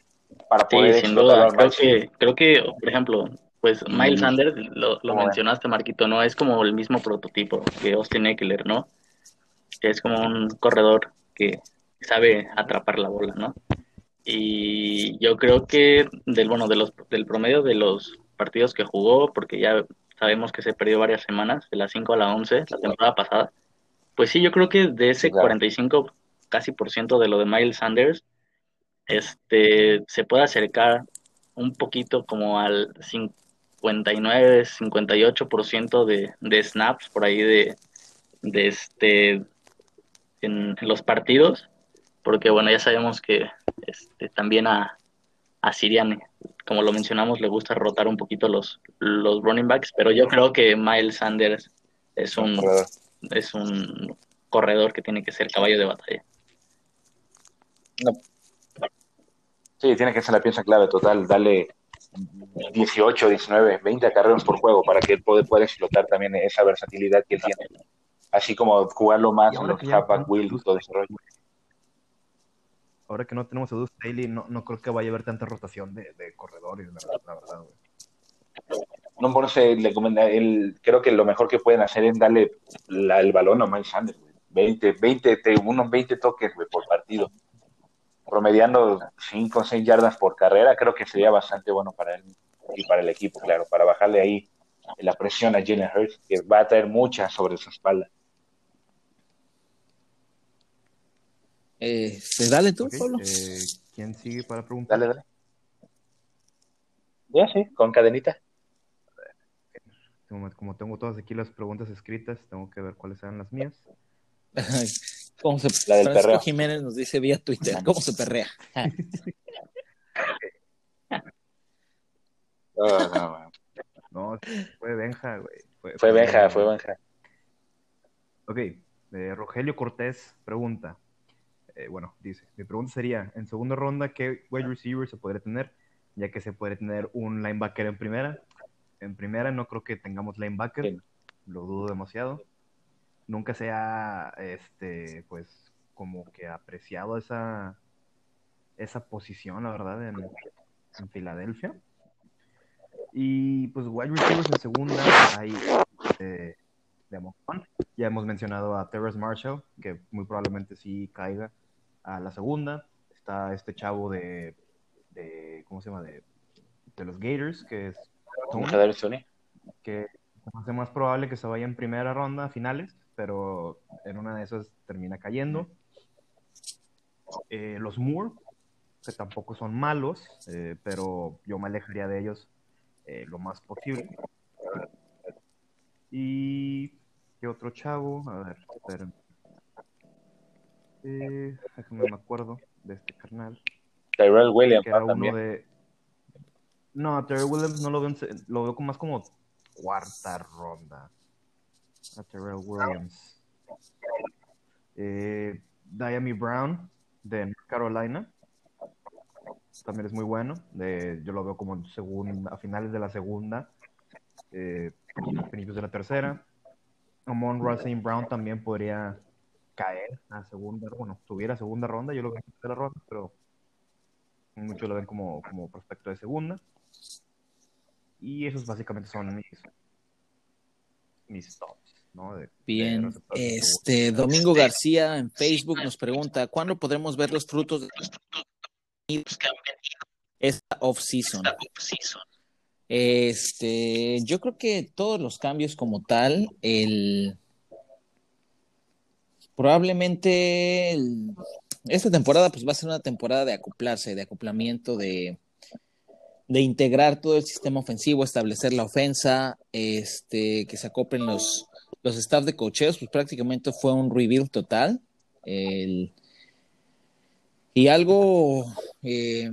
para poder sí, sin duda. Creo que, creo que, por ejemplo, pues Miles Sanders, lo, mencionaste, Marquito, ¿no? Es como el mismo prototipo que Austin Eckler, ¿no? es como un corredor que sabe atrapar la bola, ¿no? Y yo creo que del, bueno, de los, del promedio de los partidos que jugó, porque ya sabemos que se perdió varias semanas, de las 5 a la 11, la temporada pasada. Pues sí, yo creo que de ese 45 casi por ciento de lo de Miles Sanders, este, se puede acercar un poquito como al 59, 58% de, de snaps por ahí de, de este, en, los partidos, porque bueno, ya sabemos que este, también a, a Sirian como lo mencionamos, le gusta rotar un poquito los, los running backs, pero yo creo que Miles Sanders es un, es un corredor que tiene que ser caballo de batalla. Sí, tiene que ser la pieza clave total, darle 18, 19, 20 carreras por juego para que él pueda, explotar también esa versatilidad que él tiene. así como jugarlo más en los halfback no wheel y tenemos todo ese rollo. Ahora que no tenemos a Deuce Staley, no, no creo que vaya a haber tanta rotación de, de corredores, la, la verdad, güey. No, bueno, se le comenta- el, creo que lo mejor que pueden hacer es darle la- el balón a Miles Sanders, güey. 20, 20, te- unos 20 toques, güey, por partido. Promediando 5 o 6 yardas por carrera, creo que sería bastante bueno para él y para el equipo, claro, para bajarle ahí la presión a Jalen Hurts, que va a traer mucha sobre su espalda. Eh, pues dale tú, Ok, Pablo. eh, ¿Quién sigue para preguntar? Dale, dale. Ya, sí, con cadenita. Como, como tengo todas aquí las preguntas escritas, tengo que ver cuáles eran las mías. (laughs) ¿Cómo se, La del perreo. Jiménez nos dice vía Twitter, ¿cómo se perrea? (laughs) No, no, no. No, fue Benja, güey. Fue Benja, fue Benja. Ok, eh, Rogelio Cortés pregunta. eh, bueno, dice, mi pregunta sería, en segunda ronda, ¿qué wide receiver se podría tener? Ya que se puede tener un linebacker en primera. En primera no creo que tengamos linebacker, Sí. lo dudo demasiado. Nunca se ha, este, pues, como que apreciado esa, esa posición, la verdad, en, en Filadelfia. Y pues wide receivers en segunda hay eh, de montón. Ya hemos mencionado a Terrace Marshall, que muy probablemente sí caiga a la segunda. Está este chavo de, de ¿cómo se llama? De, de los Gators, que es Tony, que hace más probable que se vaya en primera ronda, finales, pero en una de esas termina cayendo. Eh, los Moore, que tampoco son malos, eh, pero yo me alejaría de ellos eh, lo más posible. Y qué otro chavo, a ver, esperen. Eh, déjame me acuerdo de este carnal Tyrell Williams que era uno también. de. No, Terry Williams no lo veo, lo veo más como cuarta ronda. A Terrell Williams. Eh, Brown de Carolina. También es muy bueno. De, yo lo veo como segunda, a finales de la segunda. Eh, principios de la tercera. Amon Russell Brown también podría caer a segunda, bueno, tuviera segunda ronda, yo lo veo en tercera ronda, pero muchos lo ven como, como prospecto de segunda. Y esos básicamente son mis, mis tops, ¿no? De- de Bien, de este Domingo García en Facebook nos pregunta, ¿cuándo podremos ver los frutos de esta off-season? Este, yo creo que todos los cambios como tal, el probablemente el- esta temporada pues va a ser una temporada de acoplarse, de acoplamiento, de, de integrar todo el sistema ofensivo, establecer la ofensa, este, que se acoplen los, los staff de cocheos, pues prácticamente fue un rebuild total. Y algo, eh,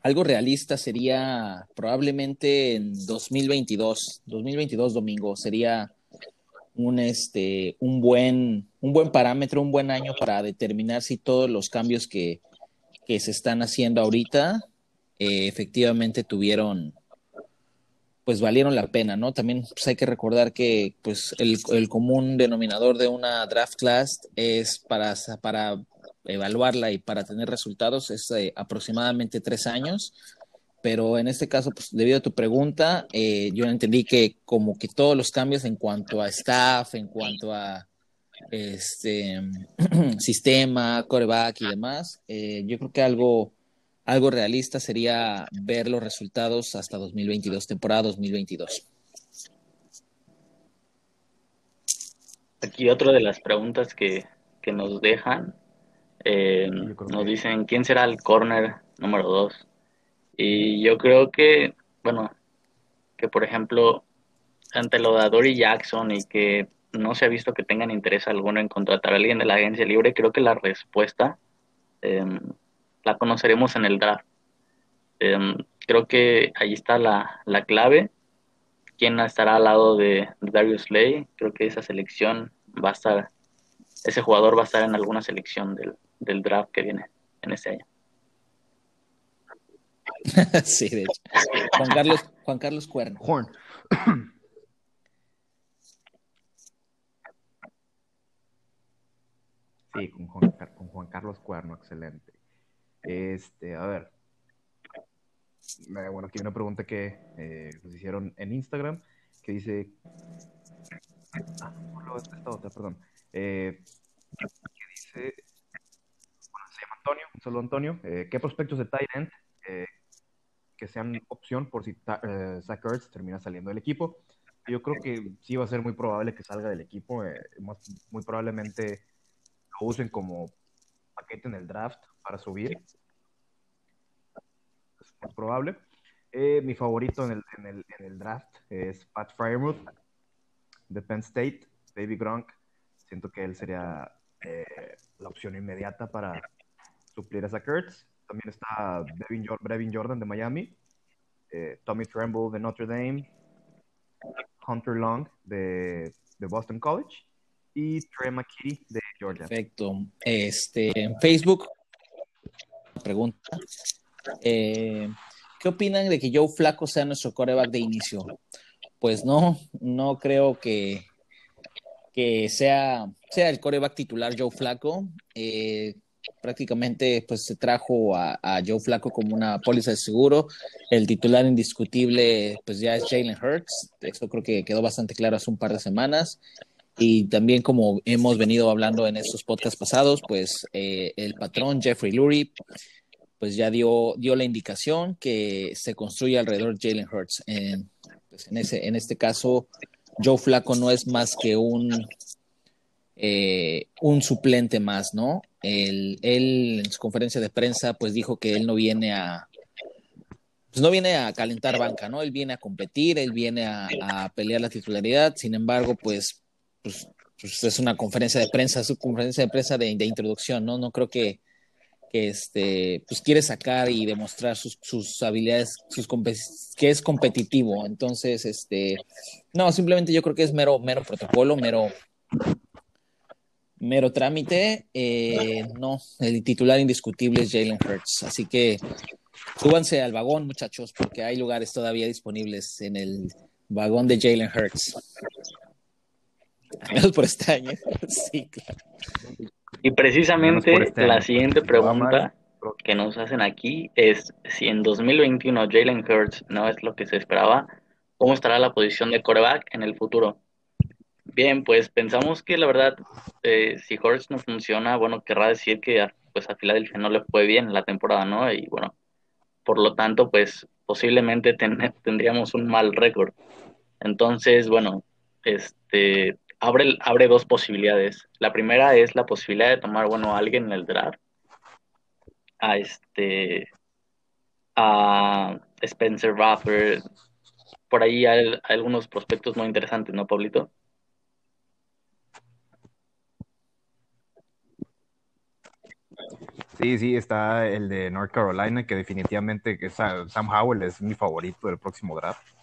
algo realista sería probablemente en 2022, 2022 domingo, sería un, este, un, buen, un buen parámetro, un buen año para determinar si todos los cambios que, que se están haciendo ahorita eh, efectivamente tuvieron, pues valieron la pena, ¿no? También pues, hay que recordar que pues el, el común denominador de una draft class es para, para evaluarla y para tener resultados es eh, aproximadamente tres años. Pero en este caso, pues debido a tu pregunta, eh, yo entendí que como que todos los cambios en cuanto a staff, en cuanto a este (clears throat) sistema, coreback y demás, eh, yo creo que algo, algo realista sería ver los resultados hasta 2022, temporada 2022. Aquí otra de las preguntas que, que nos dejan, eh, nos dicen quién será el corner número dos. Y yo creo que, bueno, que por ejemplo, ante lo de Dory Jackson y que no se ha visto que tengan interés alguno en contratar a alguien de la agencia libre, creo que la respuesta eh, la conoceremos en el draft. Eh, creo que ahí está la, la clave. ¿Quién estará al lado de Darius Slay? Creo que esa selección va a estar, ese jugador va a estar en alguna selección del, del draft que viene en este año. (laughs) sí, de hecho. Juan Carlos, Juan Carlos Cuerno. Horn. Sí, con Juan, con Juan Carlos Cuerno, excelente. Este, a ver. Bueno, aquí hay una pregunta que eh, nos hicieron en Instagram que dice. Ah, no, esta otra, perdón. Eh, que dice. Bueno, se llama Antonio. Saludo, Antonio. Eh, ¿Qué prospectos de tight end que sean opción por si Zach Ertz termina saliendo del equipo? Yo creo que sí va a ser muy probable que salga del equipo. muy probablemente lo usen como paquete en el draft para subir. Es muy probable. Eh, mi favorito en el, en, el, en el draft es Pat Fryermuth de Penn State, Baby Gronk. Siento que él sería eh, la opción inmediata para suplir a Ertz. También está Devin, Jor- Brevin Jordan de Miami, eh, Tommy Tremble de Notre Dame, Hunter Long de, de Boston College y Trey McKitty de Perfecto. Este, en Facebook, pregunta. eh, ¿Qué opinan de que Joe Flaco sea nuestro coreback de inicio? Pues no, no creo que, que sea, sea el coreback titular Joe Flaco. Eh, prácticamente pues se trajo a, a Joe Flaco como una póliza de seguro. El titular indiscutible pues ya es Jalen Hurts. Eso creo que quedó bastante claro hace un par de semanas. Y también como hemos venido hablando en estos podcasts pasados, pues eh, el patrón Jeffrey Lurie pues ya dio, dio la indicación que se construye alrededor de Jalen Hurts. En, pues en, ese, en este caso, Joe Flaco no es más que un, eh, un suplente más, ¿no? Él, él en su conferencia de prensa pues dijo que él no viene a pues no viene a calentar banca, ¿no? Él viene a competir, él viene a, a pelear la titularidad, sin embargo, pues, pues, pues es una conferencia de prensa, es una conferencia de prensa de, introducción, ¿no? No creo que, este, pues quiere sacar y demostrar sus, sus habilidades, sus que es competitivo. Entonces, este, no, simplemente yo creo que es mero, mero protocolo, mero, mero trámite. Eh, no, el titular indiscutible es Jalen Hurts. Así que súbanse al vagón, muchachos, porque hay lugares todavía disponibles en el vagón de Jalen Hurts. Menos por este año. (laughs) sí, claro. Y precisamente este la siguiente pregunta que nos hacen aquí es si en 2021 Jalen Hurts no es lo que se esperaba, ¿cómo estará la posición de coreback en el futuro? Bien, pues pensamos que la verdad, eh, si Hurts no funciona, bueno, querrá decir que a- pues a Filadelfia no le fue bien la temporada, ¿no? Y bueno, por lo tanto, pues posiblemente ten- (laughs) tendríamos un mal récord. Entonces, bueno, este abre, abre dos posibilidades. La primera es la posibilidad de tomar, bueno, a alguien en el draft, a este, a Spencer Rattler, por ahí hay, algunos prospectos muy interesantes, ¿no, Pablito? Sí, sí, está el de North Carolina, que definitivamente que Sa- Sam Howell es mi favorito del próximo draft.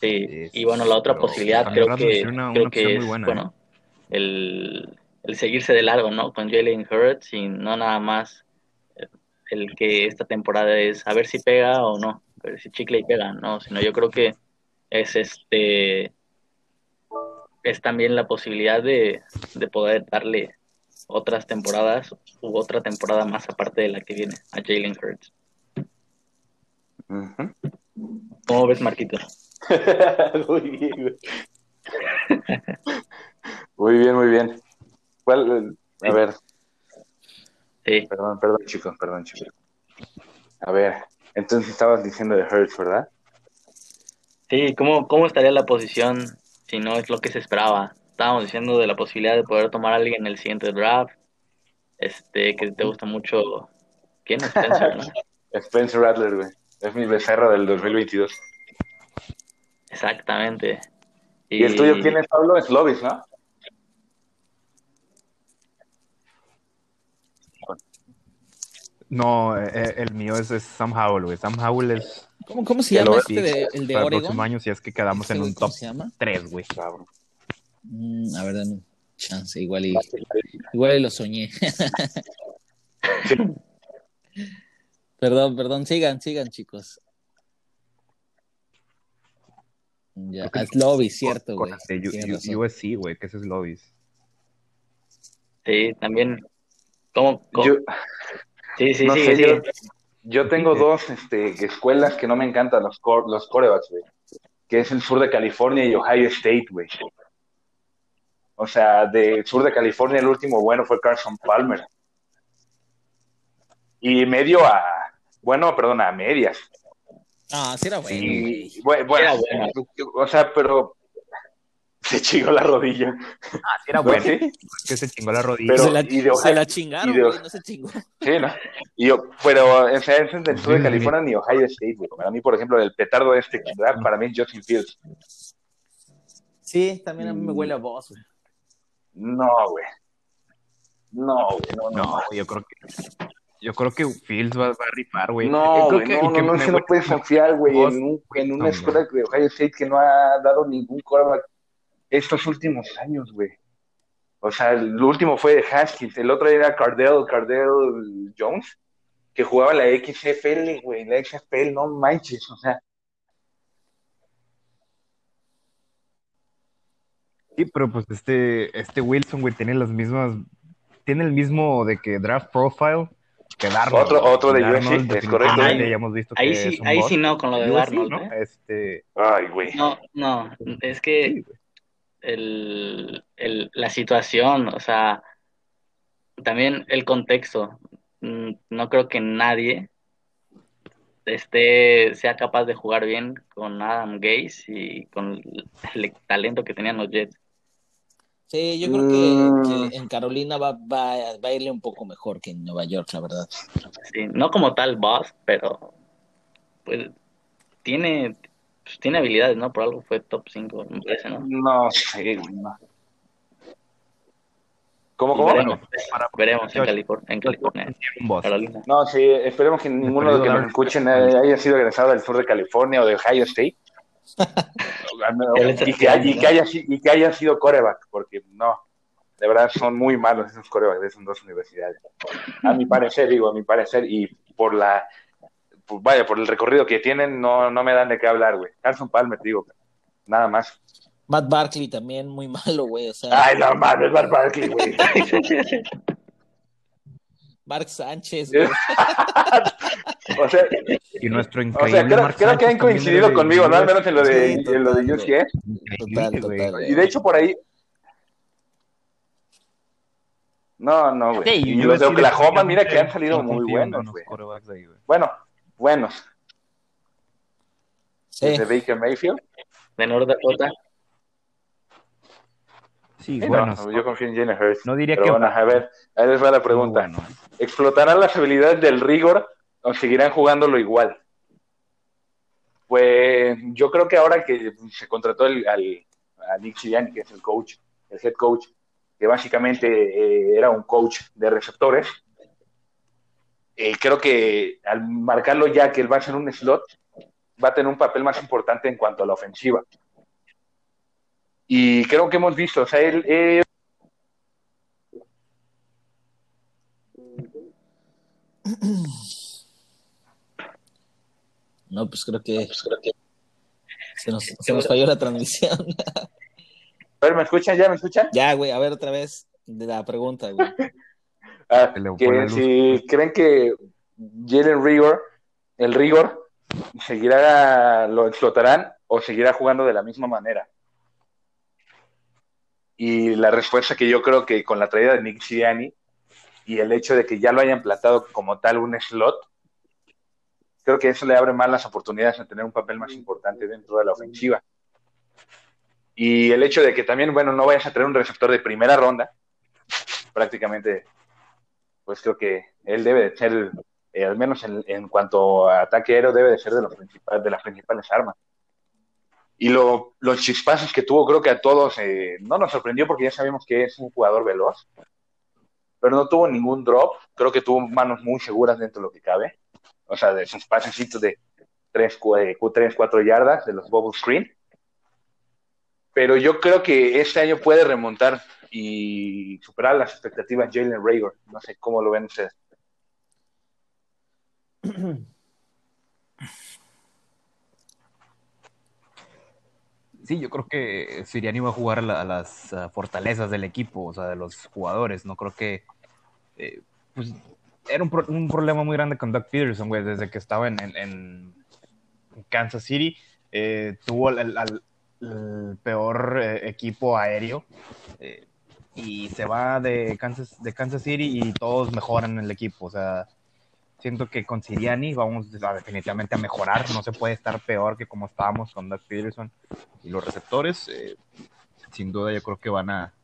Sí, y bueno, la otra pero posibilidad creo que, una- creo una que es, buena, bueno, el, el seguirse de largo, ¿no? Con Jalen Hurts y no nada más eh, el que esta temporada es a ver si pega o no, a ver si chicle y pega, ¿no? Sino yo creo que es este, es también la posibilidad de, de poder darle otras temporadas u otra temporada más aparte de la que viene a Jalen Hurts. ¿Cómo ves, Marquito? (laughs) muy bien, güey. Muy bien, muy bien. ¿Cuál? A ver, Sí, perdón, perdón, chicos, perdón, chicos. A ver, entonces estabas diciendo de Hurts, ¿verdad? Sí, ¿cómo, ¿cómo estaría la posición si no es lo que se esperaba? Estábamos diciendo de la posibilidad de poder tomar a alguien en el siguiente draft, este, que te gusta mucho, ¿quién? Spencer, ¿no? (laughs) Spencer Rattler, güey. Es mi becerro del 2022. Exactamente. ¿Y el tuyo quién es, Pablo? Es Lovis, ¿no? No, eh, eh, el mío es, es Sam Howell, güey. Sam Howell es ¿Cómo, cómo se llama este de, el de para el Oregon? próximo año si es que quedamos Este en un ¿Cómo top se llama? 3, güey. Cabrón. Mm, a ver, dame un chance, igual y, igual y lo soñé. (laughs) perdón, perdón, sigan, sigan, chicos. Ya, es Lobby, cierto, güey. USC, güey, que ese es Lovis. Sí, también ¿Cómo? cómo? Yo, sí, sí, no sí, sé, sí. yo, yo tengo dos este, escuelas que no me encantan los, los corebacks, güey. Que es el sur de California y Ohio State, güey. O sea, del sur de California el último bueno fue Carson Palmer. Y medio a, bueno, perdón, a medias. Ah, sí era bueno, Y, güey. bueno, bueno, Era bueno. o sea, pero se chingó la rodilla. Ah, sí era ¿No? bueno. ¿Sí? Que se chingó la rodilla. Pero- se, la, y de Ohio- se la chingaron, y de- güey, no se chingó. Sí, ¿no? Y yo, pero o sea, ese es del sur de Sí, sí. California ni Ohio State, güey. Para mí, por ejemplo, el petardo este draft, para mí es Justin Fields. Sí, también a mí me Mm. huele a voz, güey. No, güey. No, güey, no, no. No, yo creo que. Yo creo que Fields va, va a rifar, güey. No, güey, que- no, no, que no, que no huele- puedes confiar, güey, en, un, en una no, escuela de Ohio State que no ha dado ningún quarterback estos últimos años, güey. O sea, el último fue de Haskins, el otro era Cardell, Cardell Jones, que jugaba la XFL, güey, la XFL, no manches, o sea, Sí, pero pues este, este Wilson, güey, tiene las mismas. Tiene el mismo de que draft profile que Darnold. Otro- otro de Darnold, USC, es correcto. Ya hemos visto que Ahí es sí, ahí sí no con lo de Darnold, ¿no? ¿eh? Este. ay, güey. No, no, es que el, el, la situación, o sea, también el contexto. Mm, No creo que nadie esté, sea capaz de jugar bien con Adam Gaze y con el talento que tenían los Jets. Sí, yo creo que, Mm. que en Carolina va, va, va a irle un poco mejor que en Nueva York, la verdad. Sí, no como tal boss, pero pues tiene, pues, tiene habilidades, ¿no? Por algo fue top 5, me parece, ¿no? No güey, no. ¿Cómo, cómo? veremos, para- veremos en California, en California, Un bust. Carolina. No, sí, esperemos que ninguno de los que nos escuchen haya sido egresado del sur de California o de Ohio State. Y, que, haya- y, que haya, si- y que haya sido coreback, porque no, de verdad son muy malos esos corebacks de esas dos universidades. A mi parecer, digo, a mi parecer, y por la, pues, vaya, por el recorrido que tienen, no, no me dan de qué hablar, güey. Carson Palmer, digo, nada más. Matt Barkley también muy malo, güey. O sea, Ay, no mames, Bar Barkley, güey. (laughs) Mark Sánchez, (laughs) güey. o sea, Y nuestro o increíble sea creo, Mark creo que han coincidido de conmigo, ¿no? Al menos en lo de, Sí, en lo de total, UCS. Total, Increíble, total, güey. Y de hecho por ahí. No, no, güey. Sí, y yo los de Oklahoma, mira que han salido muy buenos, los güey. quarterbacks de ahí, güey. Bueno, buenos. Sí. Desde Baker Mayfield. De North Dakota. Sí, Sí, bueno. no, yo confío en Jalen Hurts. No diría Pero que bueno, a ver, ahí les va la pregunta. Bueno, ¿Explotarán las habilidades del rigor o seguirán jugándolo igual? Pues yo creo que ahora que se contrató el, al, a Nick Sirianni, que es el coach, el head coach, que básicamente eh, era un coach de receptores, eh, creo que al marcarlo ya que él va a ser un slot, va a tener un papel más importante en cuanto a la ofensiva. Y creo que hemos visto, o sea, él, él No, pues creo que, se, nos, se nos falló la transmisión. a ver, ¿me escuchan? ¿Ya me escuchan? ya, güey, a ver otra vez de la pregunta, güey. Ah, que si creen que Jalen Rigor, el Rigor, seguirá, lo explotarán o seguirá jugando de la misma manera. Y la respuesta que yo creo que con la traída de Nick Sirianni y el hecho de que ya lo hayan plantado como tal un slot, creo que eso le abre más las oportunidades a tener un papel más importante dentro de la ofensiva. Y el hecho de que también, bueno, no vayas a tener un receptor de primera ronda, prácticamente pues creo que él debe de ser, eh, al menos en, cuanto a ataque aéreo, debe de ser de, de las principales armas. Y lo, los chispazos que tuvo, creo que a todos eh, no nos sorprendió porque ya sabemos que es un jugador veloz, pero no tuvo ningún drop. Creo que tuvo manos muy seguras dentro de lo que cabe. O sea, de esos pasecitos de 3, 4 yardas, de los bubble screen. Pero yo creo que este año puede remontar y superar las expectativas Jalen Rager. No sé cómo lo ven ustedes. (clears throat) Sí, yo creo que Siriani va a jugar a, la, a las uh, fortalezas del equipo, o sea, de los jugadores. No creo que eh, pues, era un, pro- un problema muy grande con Doug Peterson, güey, desde que estaba en, Kansas City. Eh, tuvo el, peor eh, equipo aéreo y se va de Kansas, de Kansas City y todos mejoran el equipo. O sea, siento que con Siriani vamos a, definitivamente a mejorar. No se puede estar peor que como estábamos con Doug Peterson y los receptores. eh, sin duda, yo creo que van a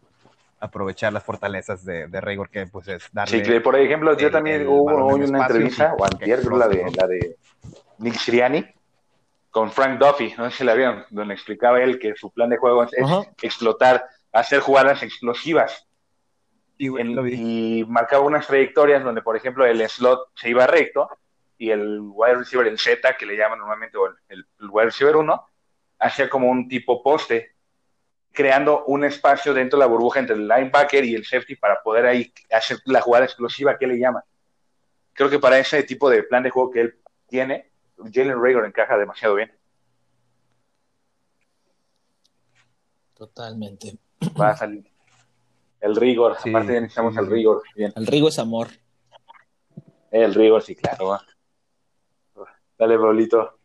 aprovechar las fortalezas de, de Raygor, que pues es darle. Sí, que por ejemplo, yo el- también el hubo hoy una entrevista, o antier, la de, la de Nick Siriani, con Frank Duffy, no sé si la vieron, donde explicaba él que su plan de juego es explotar, hacer jugadas explosivas. Sí, güey, En- lo vi. y marcaba unas trayectorias donde, por ejemplo, el slot se iba recto y el wide receiver, el Z, que le llaman normalmente, o el, el wide receiver 1, hacía como un tipo poste, creando un espacio dentro de la burbuja entre el linebacker y el safety para poder ahí hacer la jugada explosiva que le llaman. Creo que para ese tipo de plan de juego que él tiene, Jalen Rager encaja demasiado bien. Totalmente. Va a salir el rigor, Sí, aparte ya necesitamos sí, el rigor. Bien. El Rigo es amor. El rigor, sí, claro. Dale, Pablito.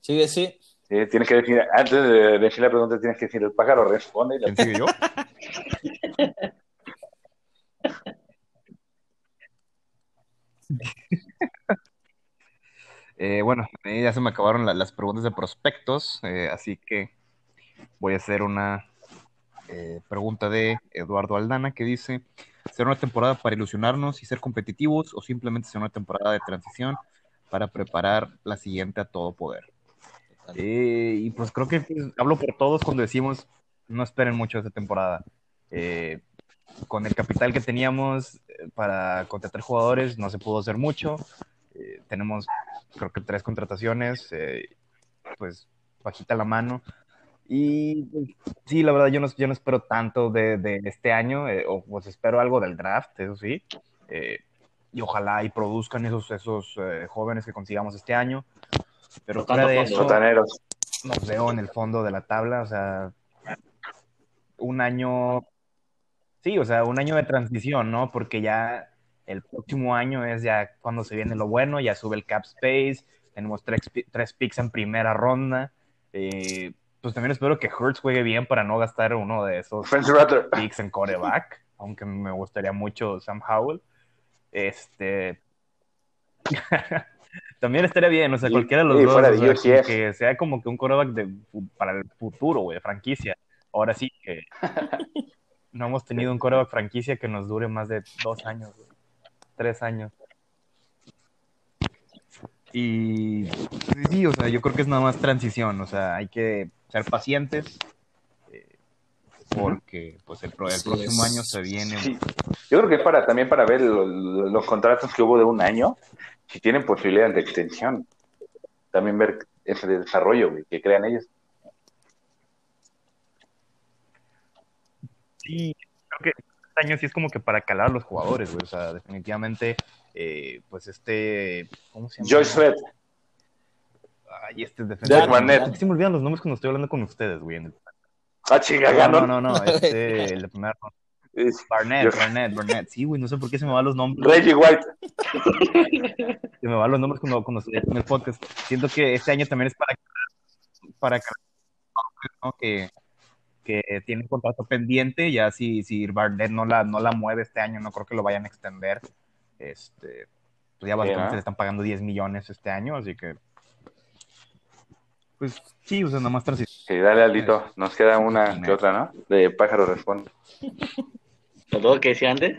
Sigue, sí. Sí, tienes que decir, antes de decir la pregunta, tienes que decir, el pájaro responde. y la- ¿Quién sigue yo? (laughs) Eh, bueno, eh, ya se me acabaron la- las preguntas de prospectos, eh, así que voy a hacer una eh, pregunta de Eduardo Aldana que dice, ¿será una temporada para ilusionarnos y ser competitivos o simplemente será una temporada de transición para preparar la siguiente a todo poder? Eh, y pues creo que pues, hablo por todos cuando decimos no esperen mucho esta temporada. Eh, con el capital que teníamos eh, para contratar jugadores no se pudo hacer mucho. Tenemos creo que tres contrataciones, pues bajita la mano. Y pues, sí, la verdad yo no, yo no espero tanto de, de este año, eh, o pues espero algo del draft, eso sí. Eh, y ojalá y produzcan esos, esos eh, jóvenes que consigamos este año. Pero fuera de eso, nos veo en el fondo de la tabla, o sea, un año, sí, o sea, un año de transición, ¿no? Porque ya el próximo año es ya cuando se viene lo bueno, ya sube el cap space, tenemos tres, tres picks en primera ronda, eh, pues también espero que Hurts juegue bien para no gastar uno de esos picks en coreback, aunque me gustaría mucho Sam Howell. Este. (laughs) También estaría bien, o sea, cualquiera de los dos, fuera o de sea, UCF. que sea como que un coreback de, para el futuro, güey, franquicia. Ahora sí que (laughs) no hemos tenido un coreback franquicia que nos dure más de dos años, güey, tres años. Y sí, o sea, yo creo que es nada más transición, o sea, hay que ser pacientes eh, porque pues el, pro- el próximo es. año se viene Sí. Yo creo que es para, también para ver lo- lo- los contratos que hubo de un año, si tienen posibilidades de extensión. También ver ese desarrollo güey, que crean ellos. Sí, creo que este año sí es como que para calar a los jugadores, güey. O sea, definitivamente, eh, pues este. ¿Cómo se llama? Joyce Fred, Ay, este Jack defensor. Barnett. ¿Por qué se me olvidan los nombres cuando estoy hablando con ustedes, güey? en el- ah, chinga, No, ganó. no, no, no, (laughs) este, el de primera ronda. Es- Barnett, Yo- Barnett, Barnett. Sí, güey, no sé por qué se me van los nombres. Reggie White. Se me van los nombres cuando, cuando estoy en el podcast. Siento que este año también es para para ¿no? que, que tiene un contrato pendiente. Ya si, si Barnett no la, no la mueve este año, no creo que lo vayan a extender. Este, pues ya básicamente ¿no? le están pagando 10 millones este año, así que. Pues sí, o sea, nada más transición. Sí, dale, Aldito. Nos queda una que otra, ¿no? De pájaro responde. (laughs) ¿Lo tengo que decir antes?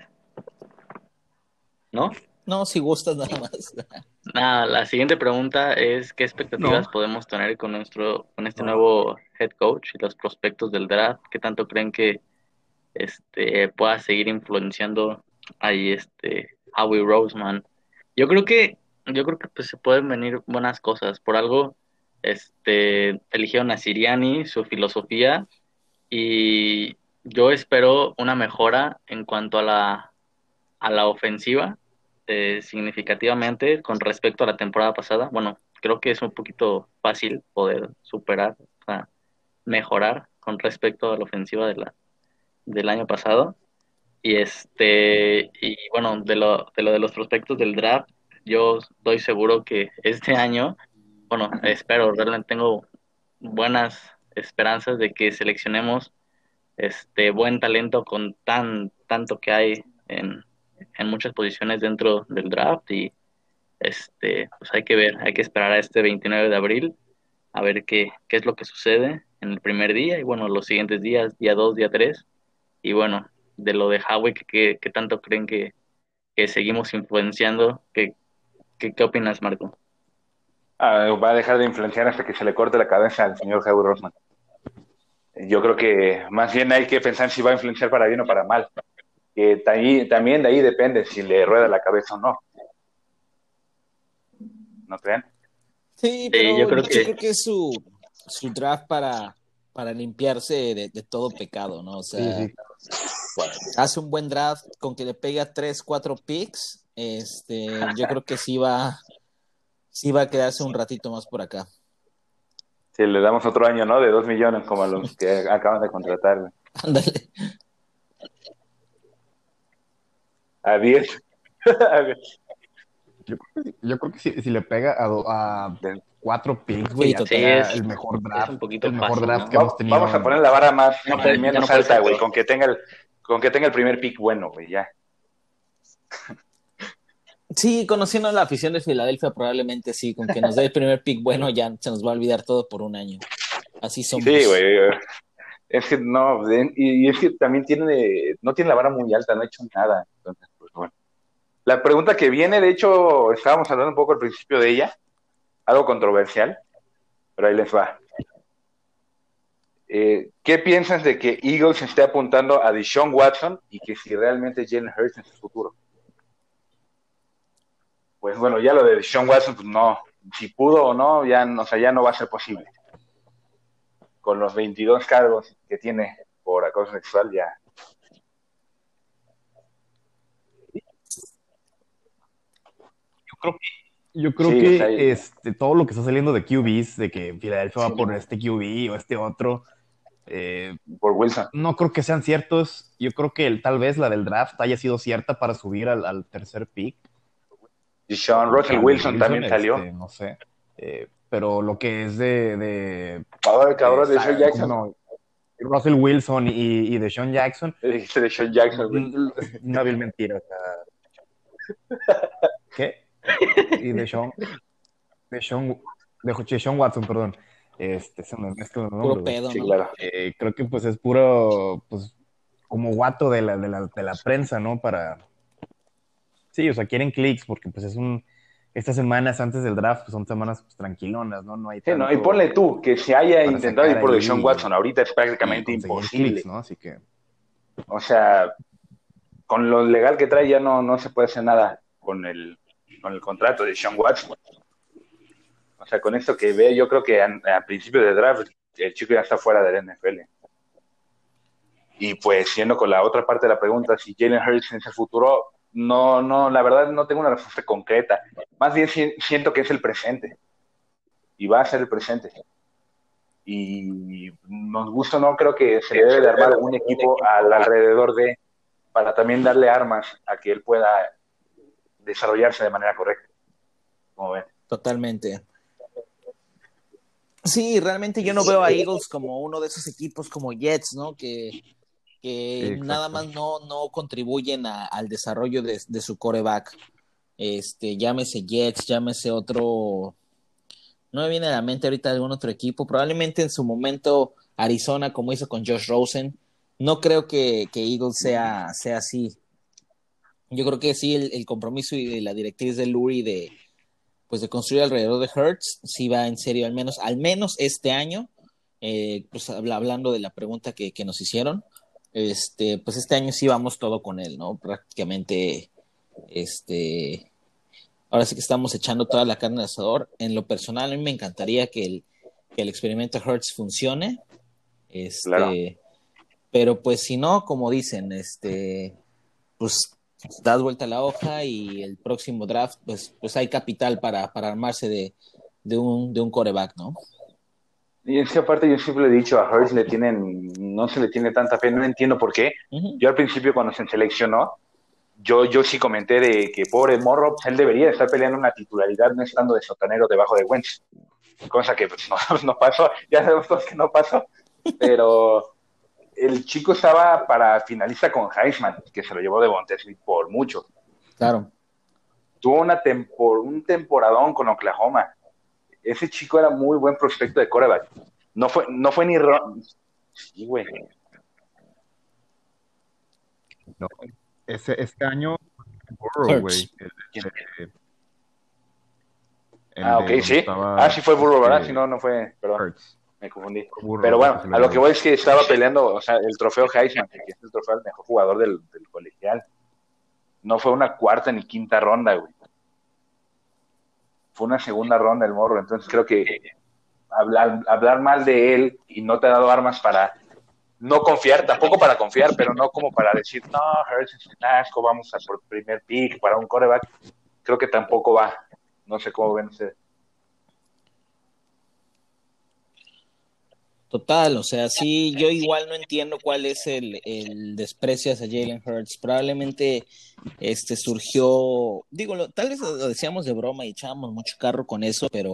¿No? No, si gustas nada más. (laughs) Nada, la siguiente pregunta es ¿qué expectativas No. podemos tener con nuestro con este No. nuevo head coach y los prospectos del draft? ¿Qué tanto creen que este pueda seguir influenciando ahí este Howie Roseman? Yo creo que yo creo que pues se pueden venir buenas cosas. Por algo este eligieron a Siriani, su filosofía y yo espero una mejora en cuanto a la a la ofensiva eh, significativamente con respecto a la temporada pasada. Bueno, creo que es un poquito fácil poder superar, o sea, mejorar con respecto a la ofensiva de la, del año pasado. Y este, y bueno, de lo, de lo de los prospectos del draft, yo estoy seguro que este (laughs) año, bueno, espero, realmente tengo buenas esperanzas de que seleccionemos este buen talento con tan tanto que hay en, en muchas posiciones dentro del draft y este pues hay que ver, hay que esperar a este 29 de abril a ver qué, qué es lo que sucede en el primer día y bueno, los siguientes días, día 2, día 3 y bueno, de lo de Huawei, ¿qué, qué tanto creen que, que seguimos influenciando? ¿Qué, qué, qué opinas, Marco? Va a dejar de influenciar hasta que se le corte la cabeza al señor Howie Roseman. Yo creo que más bien hay que pensar si va a influenciar para bien o para mal. Que también de ahí depende si le rueda la cabeza o no. ¿No creen? Sí, pero yo creo, que... es su, su draft para, para limpiarse de, todo pecado, ¿no? O sea, hace un buen draft con que le pega 3, 4 picks. Este, yo creo que sí va, sí va a quedarse un ratito más por acá. Si le damos otro año, ¿no? De 2 millones como a los que (laughs) acaban de contratar. Ándale. (laughs) A 10. yo, creo que si, le pega a, a cuatro picks, güey, ya el mejor draft, el mejor draft que hemos tenido. Vamos a poner la vara más, menos alta, güey, con que tenga el, con que tenga el primer pick bueno, güey, ya. Sí, conociendo la afición de Filadelfia, probablemente sí, con que nos dé el primer pick bueno, ya se nos va a olvidar todo por un año. Así somos. Sí, güey. Es que no, y, es que también tiene, no tiene la vara muy alta, no ha hecho nada. Entonces, pues bueno. La pregunta que viene, de hecho, estábamos hablando un poco al principio de ella, algo controversial, pero ahí les va. Eh, ¿Qué piensas de que Eagles esté apuntando a Deshaun Watson y que si realmente Jalen Hurts en su futuro? Pues bueno, ya lo de Deshaun Watson, pues no, si pudo o no, ya, o sea, ya no va a ser posible. Con los 22 cargos que tiene por acoso sexual, ya. Yo creo que yo creo que este, todo lo que está saliendo de QBs, de que Filadelfia va por este QB o este otro, eh, por Wilson. No creo que sean ciertos. Yo creo que tal vez la del draft haya sido cierta para subir al, tercer pick. Y Sean Russell Wilson, también salió. Este, no sé. Eh, pero lo que es de. de Ahora, cabrón, de Sean Jackson. Russell Wilson y, de Sean Jackson. de Sean Jackson. Una vil mentira. (laughs) ¿Qué? y de Sean, de Sean, de Sean Watson, perdón. Este, se me mezcla Puro pedo, sí, claro. Eh, creo que pues es puro, pues, como guato de la, de la, de la prensa, ¿no? Para... Sí, o sea, quieren clics porque pues es un... Estas semanas antes del draft pues, son semanas pues, tranquilonas, ¿no? No hay sí, no, y ponle tú, que se haya intentado ir por Sean Watson ahorita es prácticamente imposible. ¿no? Así que... O sea, con lo legal que trae ya no, no se puede hacer nada con el, con el contrato de Sean Watson. O sea, con esto que ve, yo creo que a, principio de draft el chico ya está fuera del NFL. Y pues, siendo con la otra parte de la pregunta, si Jalen Hurts en ese futuro, no, no, la verdad no tengo una respuesta concreta. Más bien siento que es el presente. Y va a ser el presente. Y nos gusta, no creo que se debe de armar un equipo al alrededor de, para también darle armas a que él pueda desarrollarse de manera correcta. Como ven. Totalmente. Sí, realmente yo no veo a Eagles como uno de esos equipos como Jets, ¿no? Que, nada más no, no contribuyen al desarrollo de, su coreback. Este, llámese Jets, llámese otro. No me viene a la mente ahorita algún otro equipo. Probablemente en su momento Arizona, como hizo con Josh Rosen. No creo que, que Eagles sea, sea así. Yo creo que sí, el, compromiso y la directriz de Lurie de, pues de construir alrededor de Hertz, sí va en serio, al menos, al menos este año, eh, pues hablando de la pregunta que, nos hicieron, este, pues este año sí vamos todo con él, ¿no? Prácticamente, este, ahora sí que estamos echando toda la carne al asador. En lo personal, a mí me encantaría que el, que el experimento Hertz funcione, este, pero pues si no, como dicen, este, pues das vuelta a la hoja y el próximo draft, pues, pues hay capital para, para armarse de, de, un, de un coreback, ¿no? Y es que aparte yo siempre le he dicho, a Hurts le tienen, no se le tiene tanta fe, no entiendo por qué. Yo al principio cuando se seleccionó, yo, yo sí comenté de que pobre Morro, pues, él debería estar peleando una titularidad no estando de sotanero debajo de Wentz. Cosa que pues, (laughs) no, no pasó, ya sabemos todos que no pasó. Pero el chico estaba para finalista con Heisman, que se lo llevó de Montesli por mucho. Claro. Tuvo una tempor, un temporadón con Oklahoma. Ese chico era muy buen prospecto de coreback. No fue, no fue ni ron... Sí, güey. No, ese, este año, Burrow, güey. el- el Ah, ok, sí. estaba, Ah, sí fue Burrow, ¿verdad? este, Si no, no fue, perdón, Hurts. me confundí. Burrow, Pero bueno, a lo que voy es que estaba peleando, o sea, el trofeo Heisman, que es el trofeo al mejor jugador del, del colegial. No fue una cuarta ni quinta ronda, güey. Fue una segunda ronda el morro. Entonces creo que hablar, hablar mal de él y no te ha dado armas para no confiar, tampoco para confiar, pero no como para decir, no, Hurts es un vamos a por primer pick para un coreback. Creo que tampoco va. No sé cómo ven ustedes. Total, o sea, sí, yo igual no entiendo cuál es el, el desprecio hacia Jalen Hurts. Probablemente este surgió, digo, lo- tal vez lo decíamos de broma y echábamos mucho carro con eso, pero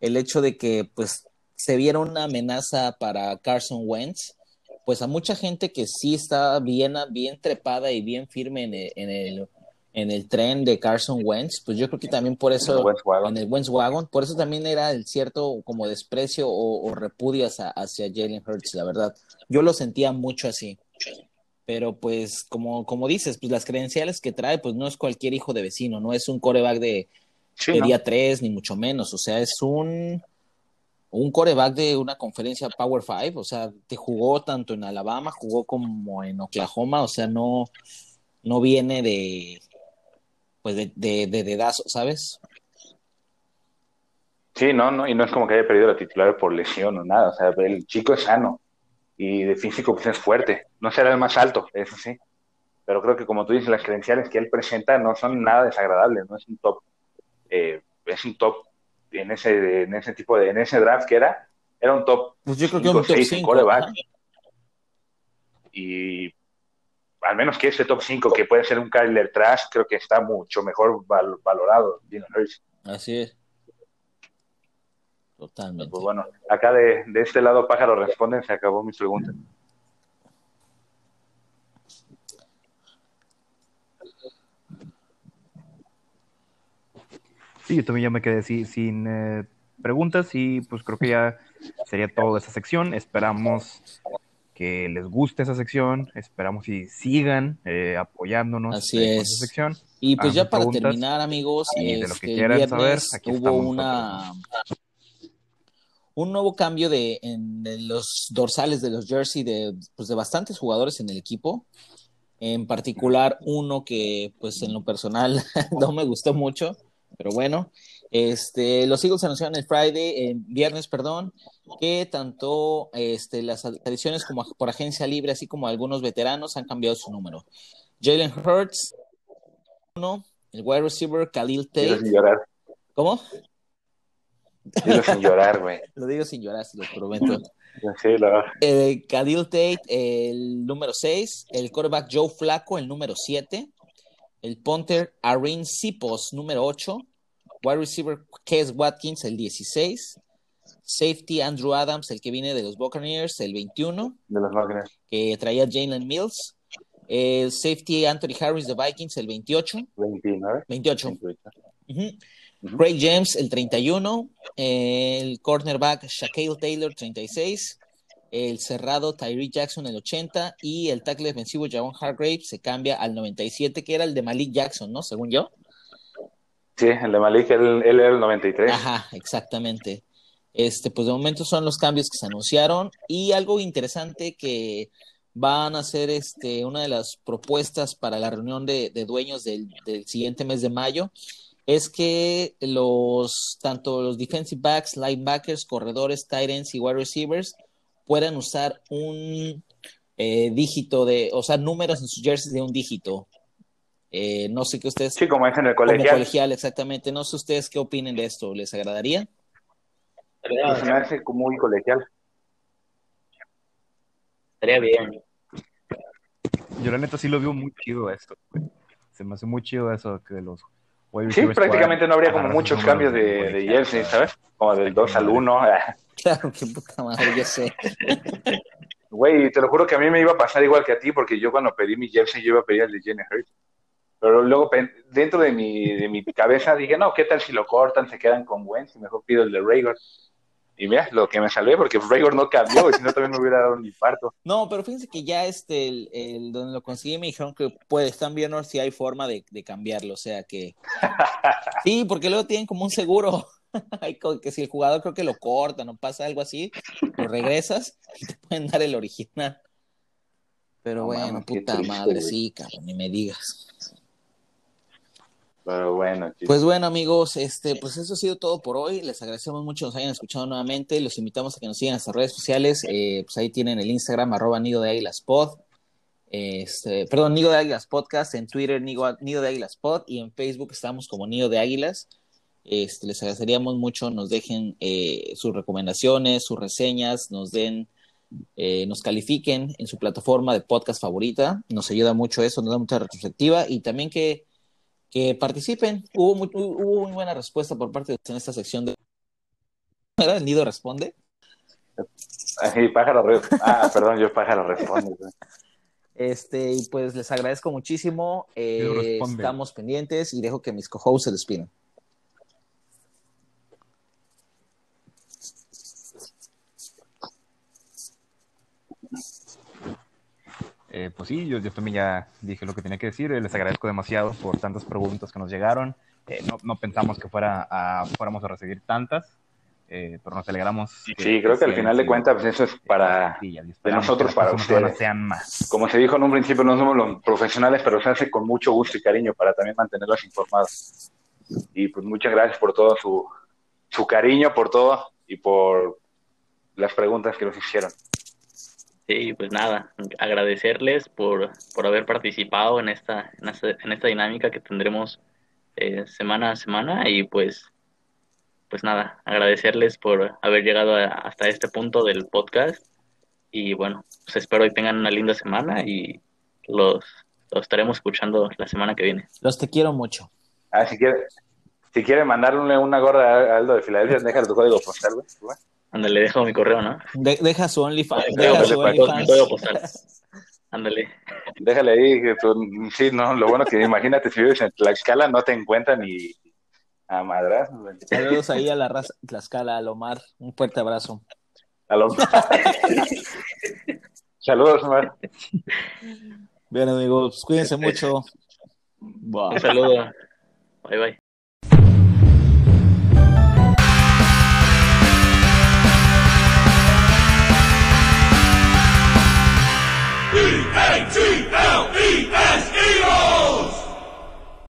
el hecho de que pues se viera una amenaza para Carson Wentz, pues a mucha gente que sí está bien, bien trepada y bien firme en el, en el, en el tren de Carson Wentz, pues yo creo que también por eso en el Wentz Wagon, por eso también era el cierto como desprecio o, o repudio hacia, hacia Jalen Hurts, la verdad. Yo lo sentía mucho así. Pero pues, como, como dices, pues las credenciales que trae, pues no es cualquier hijo de vecino, no es un coreback de, Sí, de ¿no? día 3, ni mucho menos. O sea, es un, un coreback de una conferencia Power 5. O sea, te jugó tanto en Alabama, jugó como en Oklahoma. O sea, no, no viene de pues de, de, de dedazo, ¿sabes? Sí, no, no, y no es como que haya perdido la titular por lesión o nada, o sea, el chico es sano y de físico pues es fuerte, no será el más alto, eso sí, pero creo que como tú dices, las credenciales que él presenta no son nada desagradables, no es un top, eh, es un top en ese, en ese tipo de, en ese draft que era, era un top Pues yo creo que cinco, un top seis en 5. quarterback. y al menos que ese top 5 que puede ser un Kyler Trash, creo que está mucho mejor val- valorado, Hurts. Así es. Totalmente. Pues bueno, acá de, de este lado pájaro responden, se acabó mi pregunta. Sí, yo también ya me quedé así, sin eh, preguntas y pues creo que ya sería todo de esa sección. Esperamos que les guste esa sección, esperamos y sigan eh, apoyándonos Así eh, es. esa sección. Y pues Hagan ya para terminar, amigos, y de lo que este, quieran saber, aquí hubo estamos una un nuevo cambio de en de los dorsales de los jersey de pues de bastantes jugadores en el equipo. En particular uno que pues en lo personal (laughs) no me gustó mucho, pero bueno, este los Eagles anunciaron el Friday, el viernes, perdón, que tanto este las adiciones como por agencia libre así como algunos veteranos han cambiado su número. Jalen Hurts uno, el wide receiver Khalil Tate. sin llorar, ¿Cómo? dilo sin llorar, güey. (laughs) Lo digo sin llorar, se lo prometo. Sí, la El Khalil Tate, el número 6. El quarterback Joe Flacco, el número 7. El punter Arin Sipos, número 8. Wide receiver Kes Watkins, el 16. Safety Andrew Adams, el que viene de los Buccaneers, el 21. de los máquinas. Que traía Jalen Mills. El safety Anthony Harris de Vikings, el 28. 29, 28. 28. Ujú. Ujú. Craig James, el 31. El cornerback Shaquille Taylor, 36. El cerrado Tyree Jackson, el 80. Y el tackle defensivo Javon Hargrave se cambia al 97, que era el de Malik Jackson, ¿no? Según yo. Sí, el de Malik, él, él era el 93. Ajá, exactamente. Este, pues de momento son los cambios que se anunciaron. Y algo interesante que van a hacer este, una de las propuestas para la reunión de, dueños del, del siguiente mes de mayo es que los tanto los defensive backs, linebackers, corredores, tight ends y wide receivers puedan usar un eh, dígito de, o sea, números en sus jerseys de un dígito. Eh, no sé qué ustedes, Sí, como es en el como colegial. colegial, exactamente. No sé ustedes qué opinen de esto. ¿Les agradaría? Se me hace como muy colegial. Estaría bien. Yo la neta sí lo veo muy chido esto. güey. Se me hace muy chido eso que los Sí, prácticamente no habría como muchos cambios de, de colegial. jersey, ¿sabes? Como del 2 al 1. (laughs) Claro, qué puta madre, yo sé. Güey, te lo juro que a mí me iba a pasar igual que a ti, porque yo cuando pedí mi jersey, yo iba a pedir el de Jenny Hurts. Pero luego, dentro de mi, de mi cabeza, dije, no, ¿qué tal si lo cortan, se quedan con Wentz y mejor pido el de Raygor? Y mira, lo que me salvé, porque Raygor no cambió, y si no también me hubiera dado un infarto. No, pero fíjense que ya este, el, el- donde lo conseguí me dijeron que puede, están viendo si hay forma de, de cambiarlo, o sea que... (laughs) Sí, porque luego tienen como un seguro, (laughs) que si el jugador creo que lo cortan o pasa algo así, lo regresas y te pueden dar el original. Pero No bueno, puta triste, madre, güey. sí, cabrón, ni me digas. Pero bueno, chicos. Pues bueno, amigos, este, pues eso ha sido todo por hoy. Les agradecemos mucho que nos hayan escuchado nuevamente. Los invitamos a que nos sigan en nuestras redes sociales. Eh, pues ahí tienen el Instagram, arroba Nido de Águilas Pod. Este, perdón, Nido de Águilas Podcast. En Twitter, Nido, Nido de Águilas Pod. Y en Facebook estamos como Nido de Águilas. Este, les agradeceríamos mucho, nos dejen eh, sus recomendaciones, sus reseñas, nos den, eh, nos califiquen en su plataforma de podcast favorita. Nos ayuda mucho eso, nos da mucha retrospectiva y también que que participen. Hubo muy, hubo muy buena respuesta por parte de ustedes en esta sección de... (laughs) ¿Era el nido responde? Ay, pájaro Ah, perdón, yo pájaro responde. Este, y pues les agradezco muchísimo. Eh, estamos pendientes y dejo que mis co-hosts se despidan. Eh, pues sí, yo, yo también ya dije lo que tenía que decir. Eh, Les agradezco demasiado por tantas preguntas que nos llegaron. Eh, no, no pensamos que fuera a, fuéramos a recibir tantas, eh, pero nos alegramos. Sí, creo que al final de cuentas, pues eso es para, de nosotros que para ustedes. sean más. Como se dijo en un principio, no somos los profesionales, pero se hace con mucho gusto y cariño para también mantenerlos informados. Y pues muchas gracias por todo su, su cariño, por todo y por las preguntas que nos hicieron. Sí, pues nada, agradecerles por, por haber participado en esta, en esta, en esta dinámica que tendremos eh, semana a semana y pues, pues nada, agradecerles por haber llegado a- hasta este punto del podcast y bueno, pues espero que tengan una linda semana y los, los estaremos escuchando la semana que viene. Los te quiero mucho. Ah, si quiere, si quiere mandarle una gorra a Aldo de Filadelfia, déjale tu código postal, güey. Ándale, dejo mi correo, ¿no? De- deja su OnlyFans. Deja su OnlyFans. Ándale. Déjale ahí, sí, no, lo bueno que imagínate si vives en Tlaxcala, no te encuentran ni a madras. Saludos ahí a la raza Tlaxcala, al Omar. Un fuerte abrazo. A Saludos, Omar. Bien, amigos, cuídense mucho. Bye. Un saludo. Bye bye.